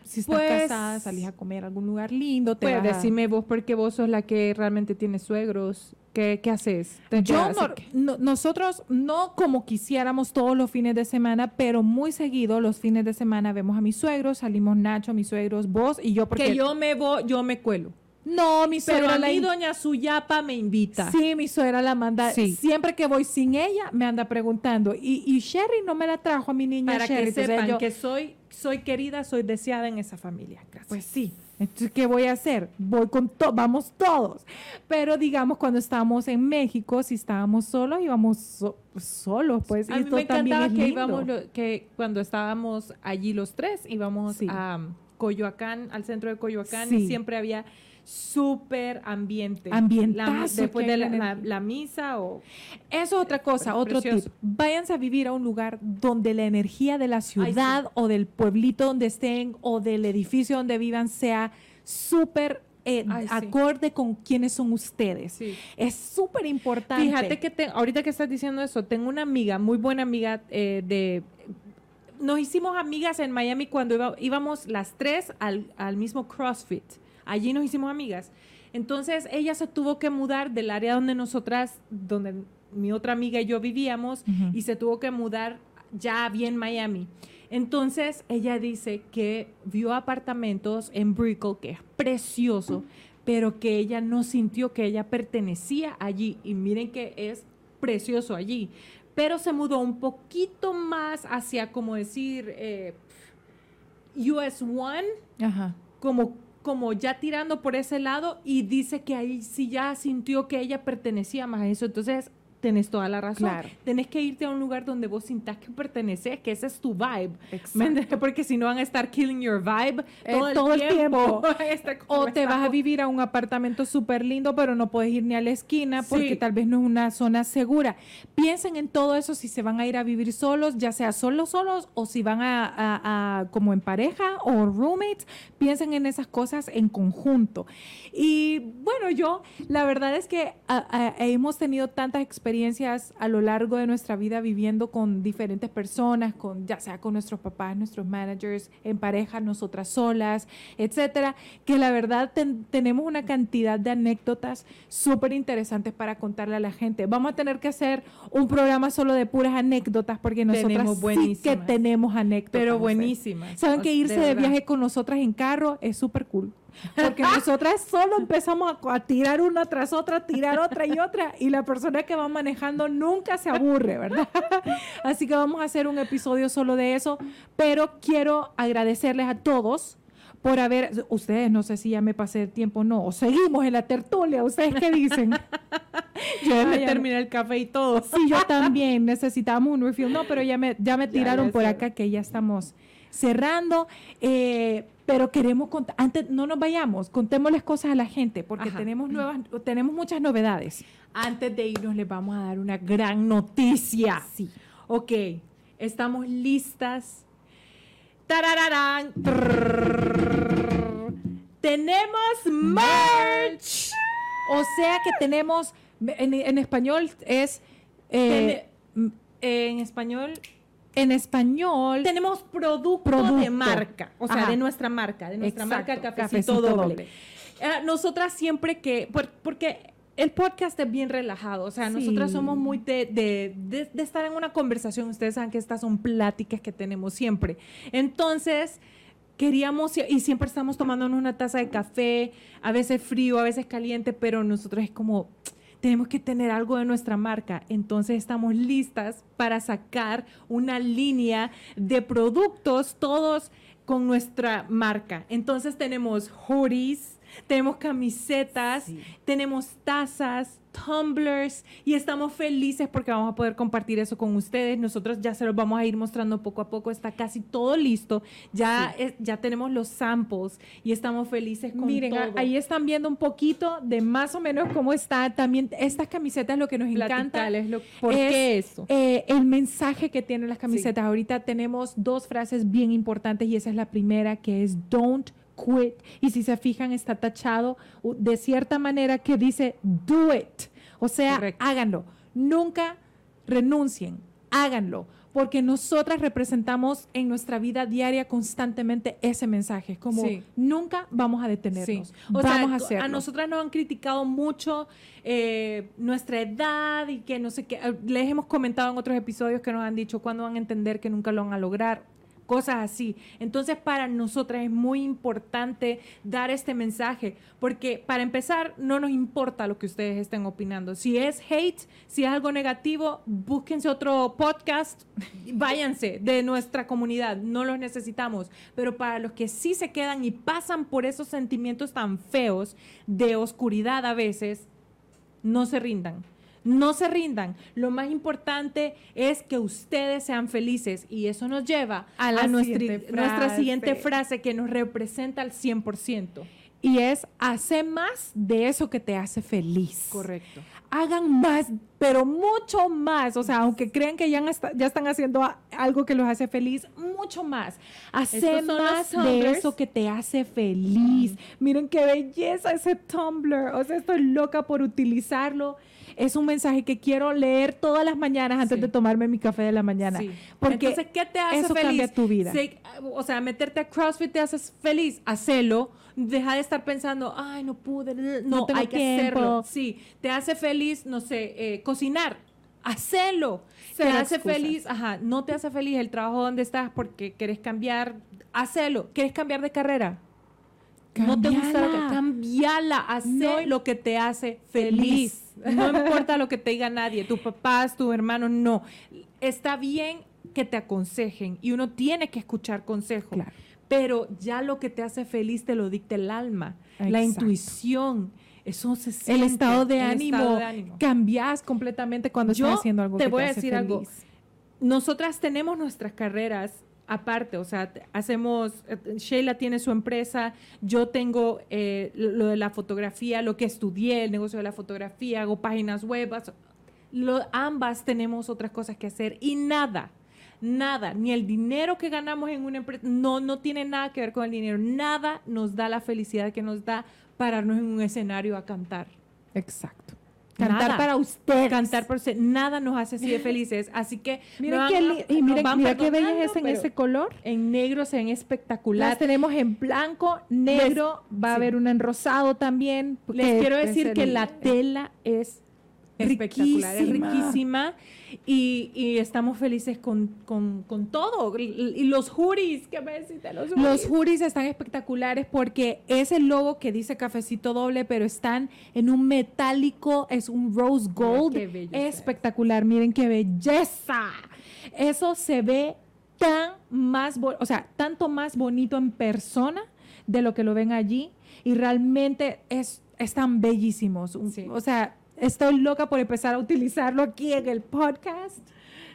Si estás Pues- casada, salís a comer a algún lugar lindo, te Pues vas a- decime vos porque vos sos la que realmente tiene suegros, ¿qué, qué haces? ¿Te Yo no- así que- no- nosotros no como quisiéramos todos los fines de semana, pero muy seguido los fines de semana vemos a mis suegros, salimos Nacho, mis suegros, vos y yo porque que yo me voy, yo me cuelo. no, mi Pero suegra a la mí doña Suyapa me invita. Sí, mi suegra la manda. Sí. Siempre que voy sin ella, me anda preguntando. Y, y Sherry no me la trajo a mi niña para Sherry. que sepan yo, que soy, soy querida, soy deseada en esa familia. Gracias. Pues sí. Entonces, ¿qué voy a hacer? Voy con to vamos todos. Pero digamos, cuando estábamos en México, si estábamos solos, íbamos so- solos, pues. y a mí esto me encantaba es que íbamos, lo- que cuando estábamos allí los tres, íbamos Sí. a um, Coyoacán, al centro de Coyoacán, Sí. y siempre había súper ambiente. Ambientazo La- después de la, misa o... Eso es otra cosa, Pues, otro precioso. tip. Váyanse a vivir a un lugar donde la energía de la ciudad o del pueblito donde estén o del edificio donde vivan sea súper eh, Ay, sí. acorde con quiénes son ustedes. Sí. Es súper importante. Fíjate que te- ahorita que estás diciendo eso, tengo una amiga, muy buena amiga eh, de... Nos hicimos amigas en Miami cuando iba- íbamos las tres al, al mismo CrossFit. Allí nos hicimos amigas. Entonces ella se tuvo que mudar del área donde nosotras, donde mi otra amiga y yo vivíamos, y se tuvo que mudar ya bien Miami. Entonces ella dice que vio apartamentos en Brickell, que es precioso, pero que ella no sintió que ella pertenecía allí. Y miren que es precioso allí. Pero se mudó un poquito más hacia, como decir, eh, US One, Ajá. como, como ya tirando por ese lado, y dice que ahí sí ya sintió que ella pertenecía más a eso. Entonces, tenés toda la razón. Claro. Tenés que irte a un lugar donde vos sintas que perteneces, que ese es tu vibe. Exacto. Porque si no van a estar killing your vibe Eh, todo el todo el tiempo. tiempo. [LAUGHS] Este, O te vas a vivir a un apartamento súper lindo, pero no puedes ir ni a la esquina porque Sí. tal vez no es una zona segura. Piensen en todo eso si se van a ir a vivir solos, ya sea solos, solos, o si van a, a- a- como en pareja o roommates. Piensen en esas cosas en conjunto. Y bueno, yo, la verdad es que a- hemos tenido tantas experiencias experiencias a lo largo de nuestra vida viviendo con diferentes personas, con ya sea con nuestros papás, nuestros managers, en pareja, nosotras solas, etcétera, que la verdad tenemos una cantidad de anécdotas súper interesantes para contarle a la gente. Vamos a tener que hacer un programa solo de puras anécdotas porque nosotras sí que tenemos anécdotas. Pero buenísimas. Saben que irse de viaje con nosotras en carro es súper cool. Porque nosotras solo empezamos a, tirar una tras otra, tirar otra y otra, y la persona que va manejando nunca se aburre, ¿verdad? [LAUGHS] Así que vamos a hacer un episodio solo de eso, pero quiero agradecerles a todos por haber, ustedes no sé si ya me pasé el tiempo, no, o seguimos en la tertulia, ¿ustedes qué dicen? [LAUGHS] yo ya me terminé el café y todo. Sí, yo también, necesitamos un refill, no, pero ya me, ya me tiraron por acá que ya estamos cerrando. Eh, pero queremos contar, antes no nos vayamos, contémosles cosas a la gente, porque tenemos nuevas, tenemos muchas novedades. Antes de irnos les vamos a dar una gran noticia. Sí. Ok, estamos listas. ¡Tarararán! Tenemos merch. O sea que tenemos, en, español es... Eh, en español en español tenemos producto, de marca, o sea, de nuestra marca, de nuestra marca Cafecito, Doble. Eh, nosotras siempre que, porque el podcast es bien relajado, o sea, nosotras somos muy de, de, de, estar en una conversación, ustedes saben que estas son pláticas que tenemos siempre. Entonces, queríamos, y siempre estamos tomándonos una taza de café, a veces frío, a veces caliente, pero nosotros es como tenemos que tener algo de nuestra marca. Entonces estamos listas para sacar una línea de productos todos con nuestra marca. Entonces tenemos hoodies, tenemos camisetas, tenemos tazas, tumblers y estamos felices porque vamos a poder compartir eso con ustedes. Nosotros ya se los vamos a ir mostrando poco a poco. Está casi todo listo. Ya, ya tenemos los samples y estamos felices con Miren, ahí están viendo un poquito de más o menos cómo está. También estas camisetas lo que nos encanta. Es lo, ¿Por qué eso? Eh, el mensaje que tienen las camisetas. Ahorita tenemos dos frases bien importantes y esa es la primera que es don't quit. Y si se fijan, está tachado de cierta manera que dice do it. O sea, háganlo. Nunca renuncien, háganlo. Porque nosotras representamos en nuestra vida diaria constantemente ese mensaje. Como nunca vamos a detenernos. vamos a hacerlo. A nosotras nos han criticado mucho eh, nuestra edad y que no sé qué. Les hemos comentado en otros episodios que nos han dicho cuándo van a entender que nunca lo van a lograr cosas así. Entonces, para nosotras es muy importante dar este mensaje, porque para empezar, no nos importa lo que ustedes estén opinando. Si es hate, si es algo negativo, búsquense otro podcast, váyanse de nuestra comunidad, no los necesitamos. Pero para los que sí se quedan y pasan por esos sentimientos tan feos de oscuridad a veces, no se rindan no se rindan. Lo más importante es que ustedes sean felices y eso nos lleva a, nuestra, siguiente frase que nos representa al 100%. Y es, hace más de eso que te hace feliz. Correcto. Hagan más, pero mucho más. O sea, aunque crean que ya, ya están haciendo algo que los hace feliz, mucho más. Hace más de eso que te hace feliz. Miren qué belleza ese Tumblr. O sea, estoy loca por utilizarlo es un mensaje que quiero leer todas las mañanas antes de tomarme mi café de la mañana. Porque Entonces, ¿qué te hace eso cambia tu vida. o sea, meterte a CrossFit te haces feliz, hacelo. Deja de estar pensando, ay, no pude, no, hay que hacerlo. Sí, te hace feliz, no sé, eh, cocinar, hacelo. te hace feliz, ajá, no te hace feliz el trabajo donde estás porque quieres cambiar, hacelo. ¿Quieres cambiar de carrera? No te gusta lo que cambiala, haz lo que te hace feliz. No importa lo que te diga nadie, tus papás, tus hermanos, no. Está bien que te aconsejen y uno tiene que escuchar consejos. Pero ya lo que te hace feliz te lo dicta el alma, la intuición. Eso se siente. El estado de, ánimo, Cambias completamente cuando estás haciendo algo te que voy te a decir algo. Nosotras tenemos nuestras carreras aparte, o sea, hacemos, eh, Sheila tiene su empresa, yo tengo eh, lo de la fotografía, lo que estudié, el negocio de la fotografía, hago páginas web, ambas tenemos otras cosas que hacer y nada, nada, ni el dinero que ganamos en una empresa, no, no tiene nada que ver con el dinero, nada nos da la felicidad que nos da pararnos en un escenario a cantar. Exacto. Cantar nada. para ustedes. Cantar por usted. Nada nos hace así de felices. Así que Miren me qué, y mira qué bella es en ese color. En negro se ven espectacular. Las tenemos en blanco, negro, va a sí. haber una en rosado también. Les quiero decir el- que la tela es espectacular, es Riquísima. y, y estamos felices con, con, con todo. Y, los juris, ¿qué me decís de los juris? Los juris están espectaculares porque es el logo que dice cafecito doble, pero están en un metálico, es un rose gold. qué espectacular, miren qué belleza. Eso se ve tan más, o sea, tanto más bonito en persona de lo que lo ven allí y realmente es, están bellísimos. Sí. O sea, estoy loca por empezar a utilizarlo aquí en el podcast.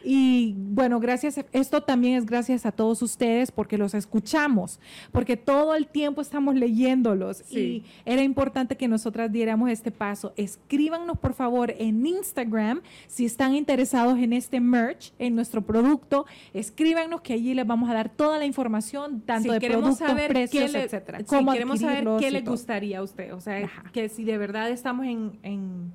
Y bueno, gracias, esto también es gracias a todos ustedes porque los escuchamos, porque todo el tiempo estamos leyéndolos Sí. y era importante que nosotras diéramos este paso. Escríbanos por favor en Instagram si están interesados en este merch, en nuestro producto, escríbanos que allí les vamos a dar toda la información, tanto Si de queremos productos, saber precios, le, etcétera. si queremos saber qué y le todo. gustaría a usted. O sea, Ajá. que si de verdad estamos en, en,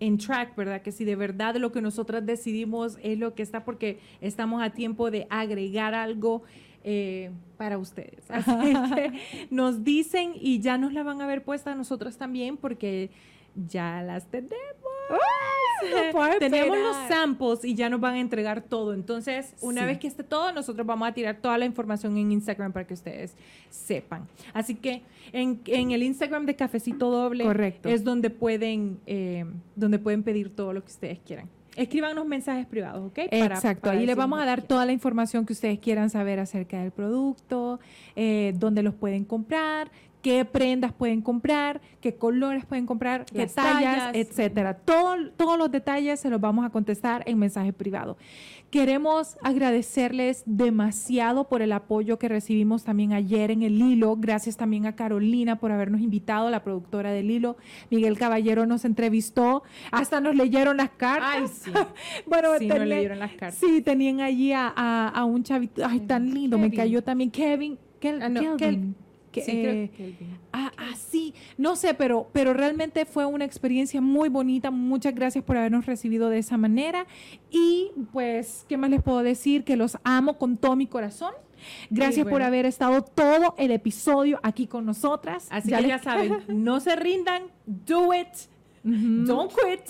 en track, ¿verdad? Que si de verdad lo que nosotras decidimos es lo que está, porque estamos a tiempo de agregar algo eh, para ustedes. Así [LAUGHS] que nos dicen y ya nos la van a ver puesta a nosotros también, porque ya las tenemos. No [LAUGHS] puedo Tenemos los samples y ya nos van a entregar todo. Entonces, una Sí. vez que esté todo, nosotros vamos a tirar toda la información en Instagram para que ustedes sepan. Así que en, en el Instagram de Cafecito Doble Correcto. es donde pueden, eh, donde pueden pedir todo lo que ustedes quieran. Escríbanos mensajes privados, ¿ok? Para- Exacto, para ahí les vamos a dar toda la información que ustedes quieran saber acerca del producto, eh, dónde los pueden comprar, qué prendas pueden comprar, qué colores pueden comprar, qué Las tallas, tallas. etcétera. Todo- todos los detalles se los vamos a contestar en mensaje privado. Queremos agradecerles demasiado por el apoyo que recibimos también ayer en el hilo. Gracias también a Carolina por habernos invitado, la productora del hilo. Miguel Caballero nos entrevistó, hasta nos leyeron las cartas. Ay, [LAUGHS] sí. Bueno, Sí, no tenía- leyeron las cartas. Sí, tenían allí a, a- a un chavito, ay, tan lindo, me cayó también Kevin. Kel- Ah, no, Kelvin. Que, Sí, creo eh, que Kelvin. ah, ah, sí, no sé, pero, pero realmente fue una experiencia muy bonita. Muchas gracias por habernos recibido de esa manera. Y pues, ¿qué más les puedo decir? Que los amo con todo mi corazón. Gracias por bueno. haber estado todo el episodio aquí con nosotras. Así Ya que les- ya saben, [LAUGHS] no se rindan, do it, Ujú. don't quit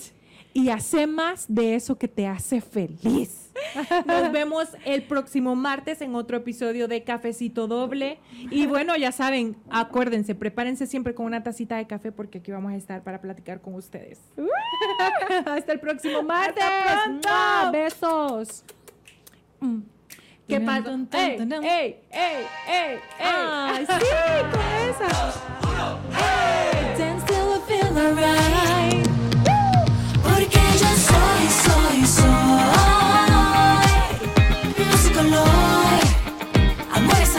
y hace más de eso que te hace feliz. [LAUGHS] Nos vemos el próximo martes en otro episodio de Cafecito Doble. Y bueno, ya saben, acuérdense, prepárense siempre con una tacita de café porque aquí vamos a estar para platicar con ustedes. [LAUGHS] Hasta el próximo martes. Hasta pronto. Besos. Mm. ¿Qué pasa? ¡Ey, ey, ey, ey! ¡Ay, sí! Con esa. Uno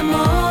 amor.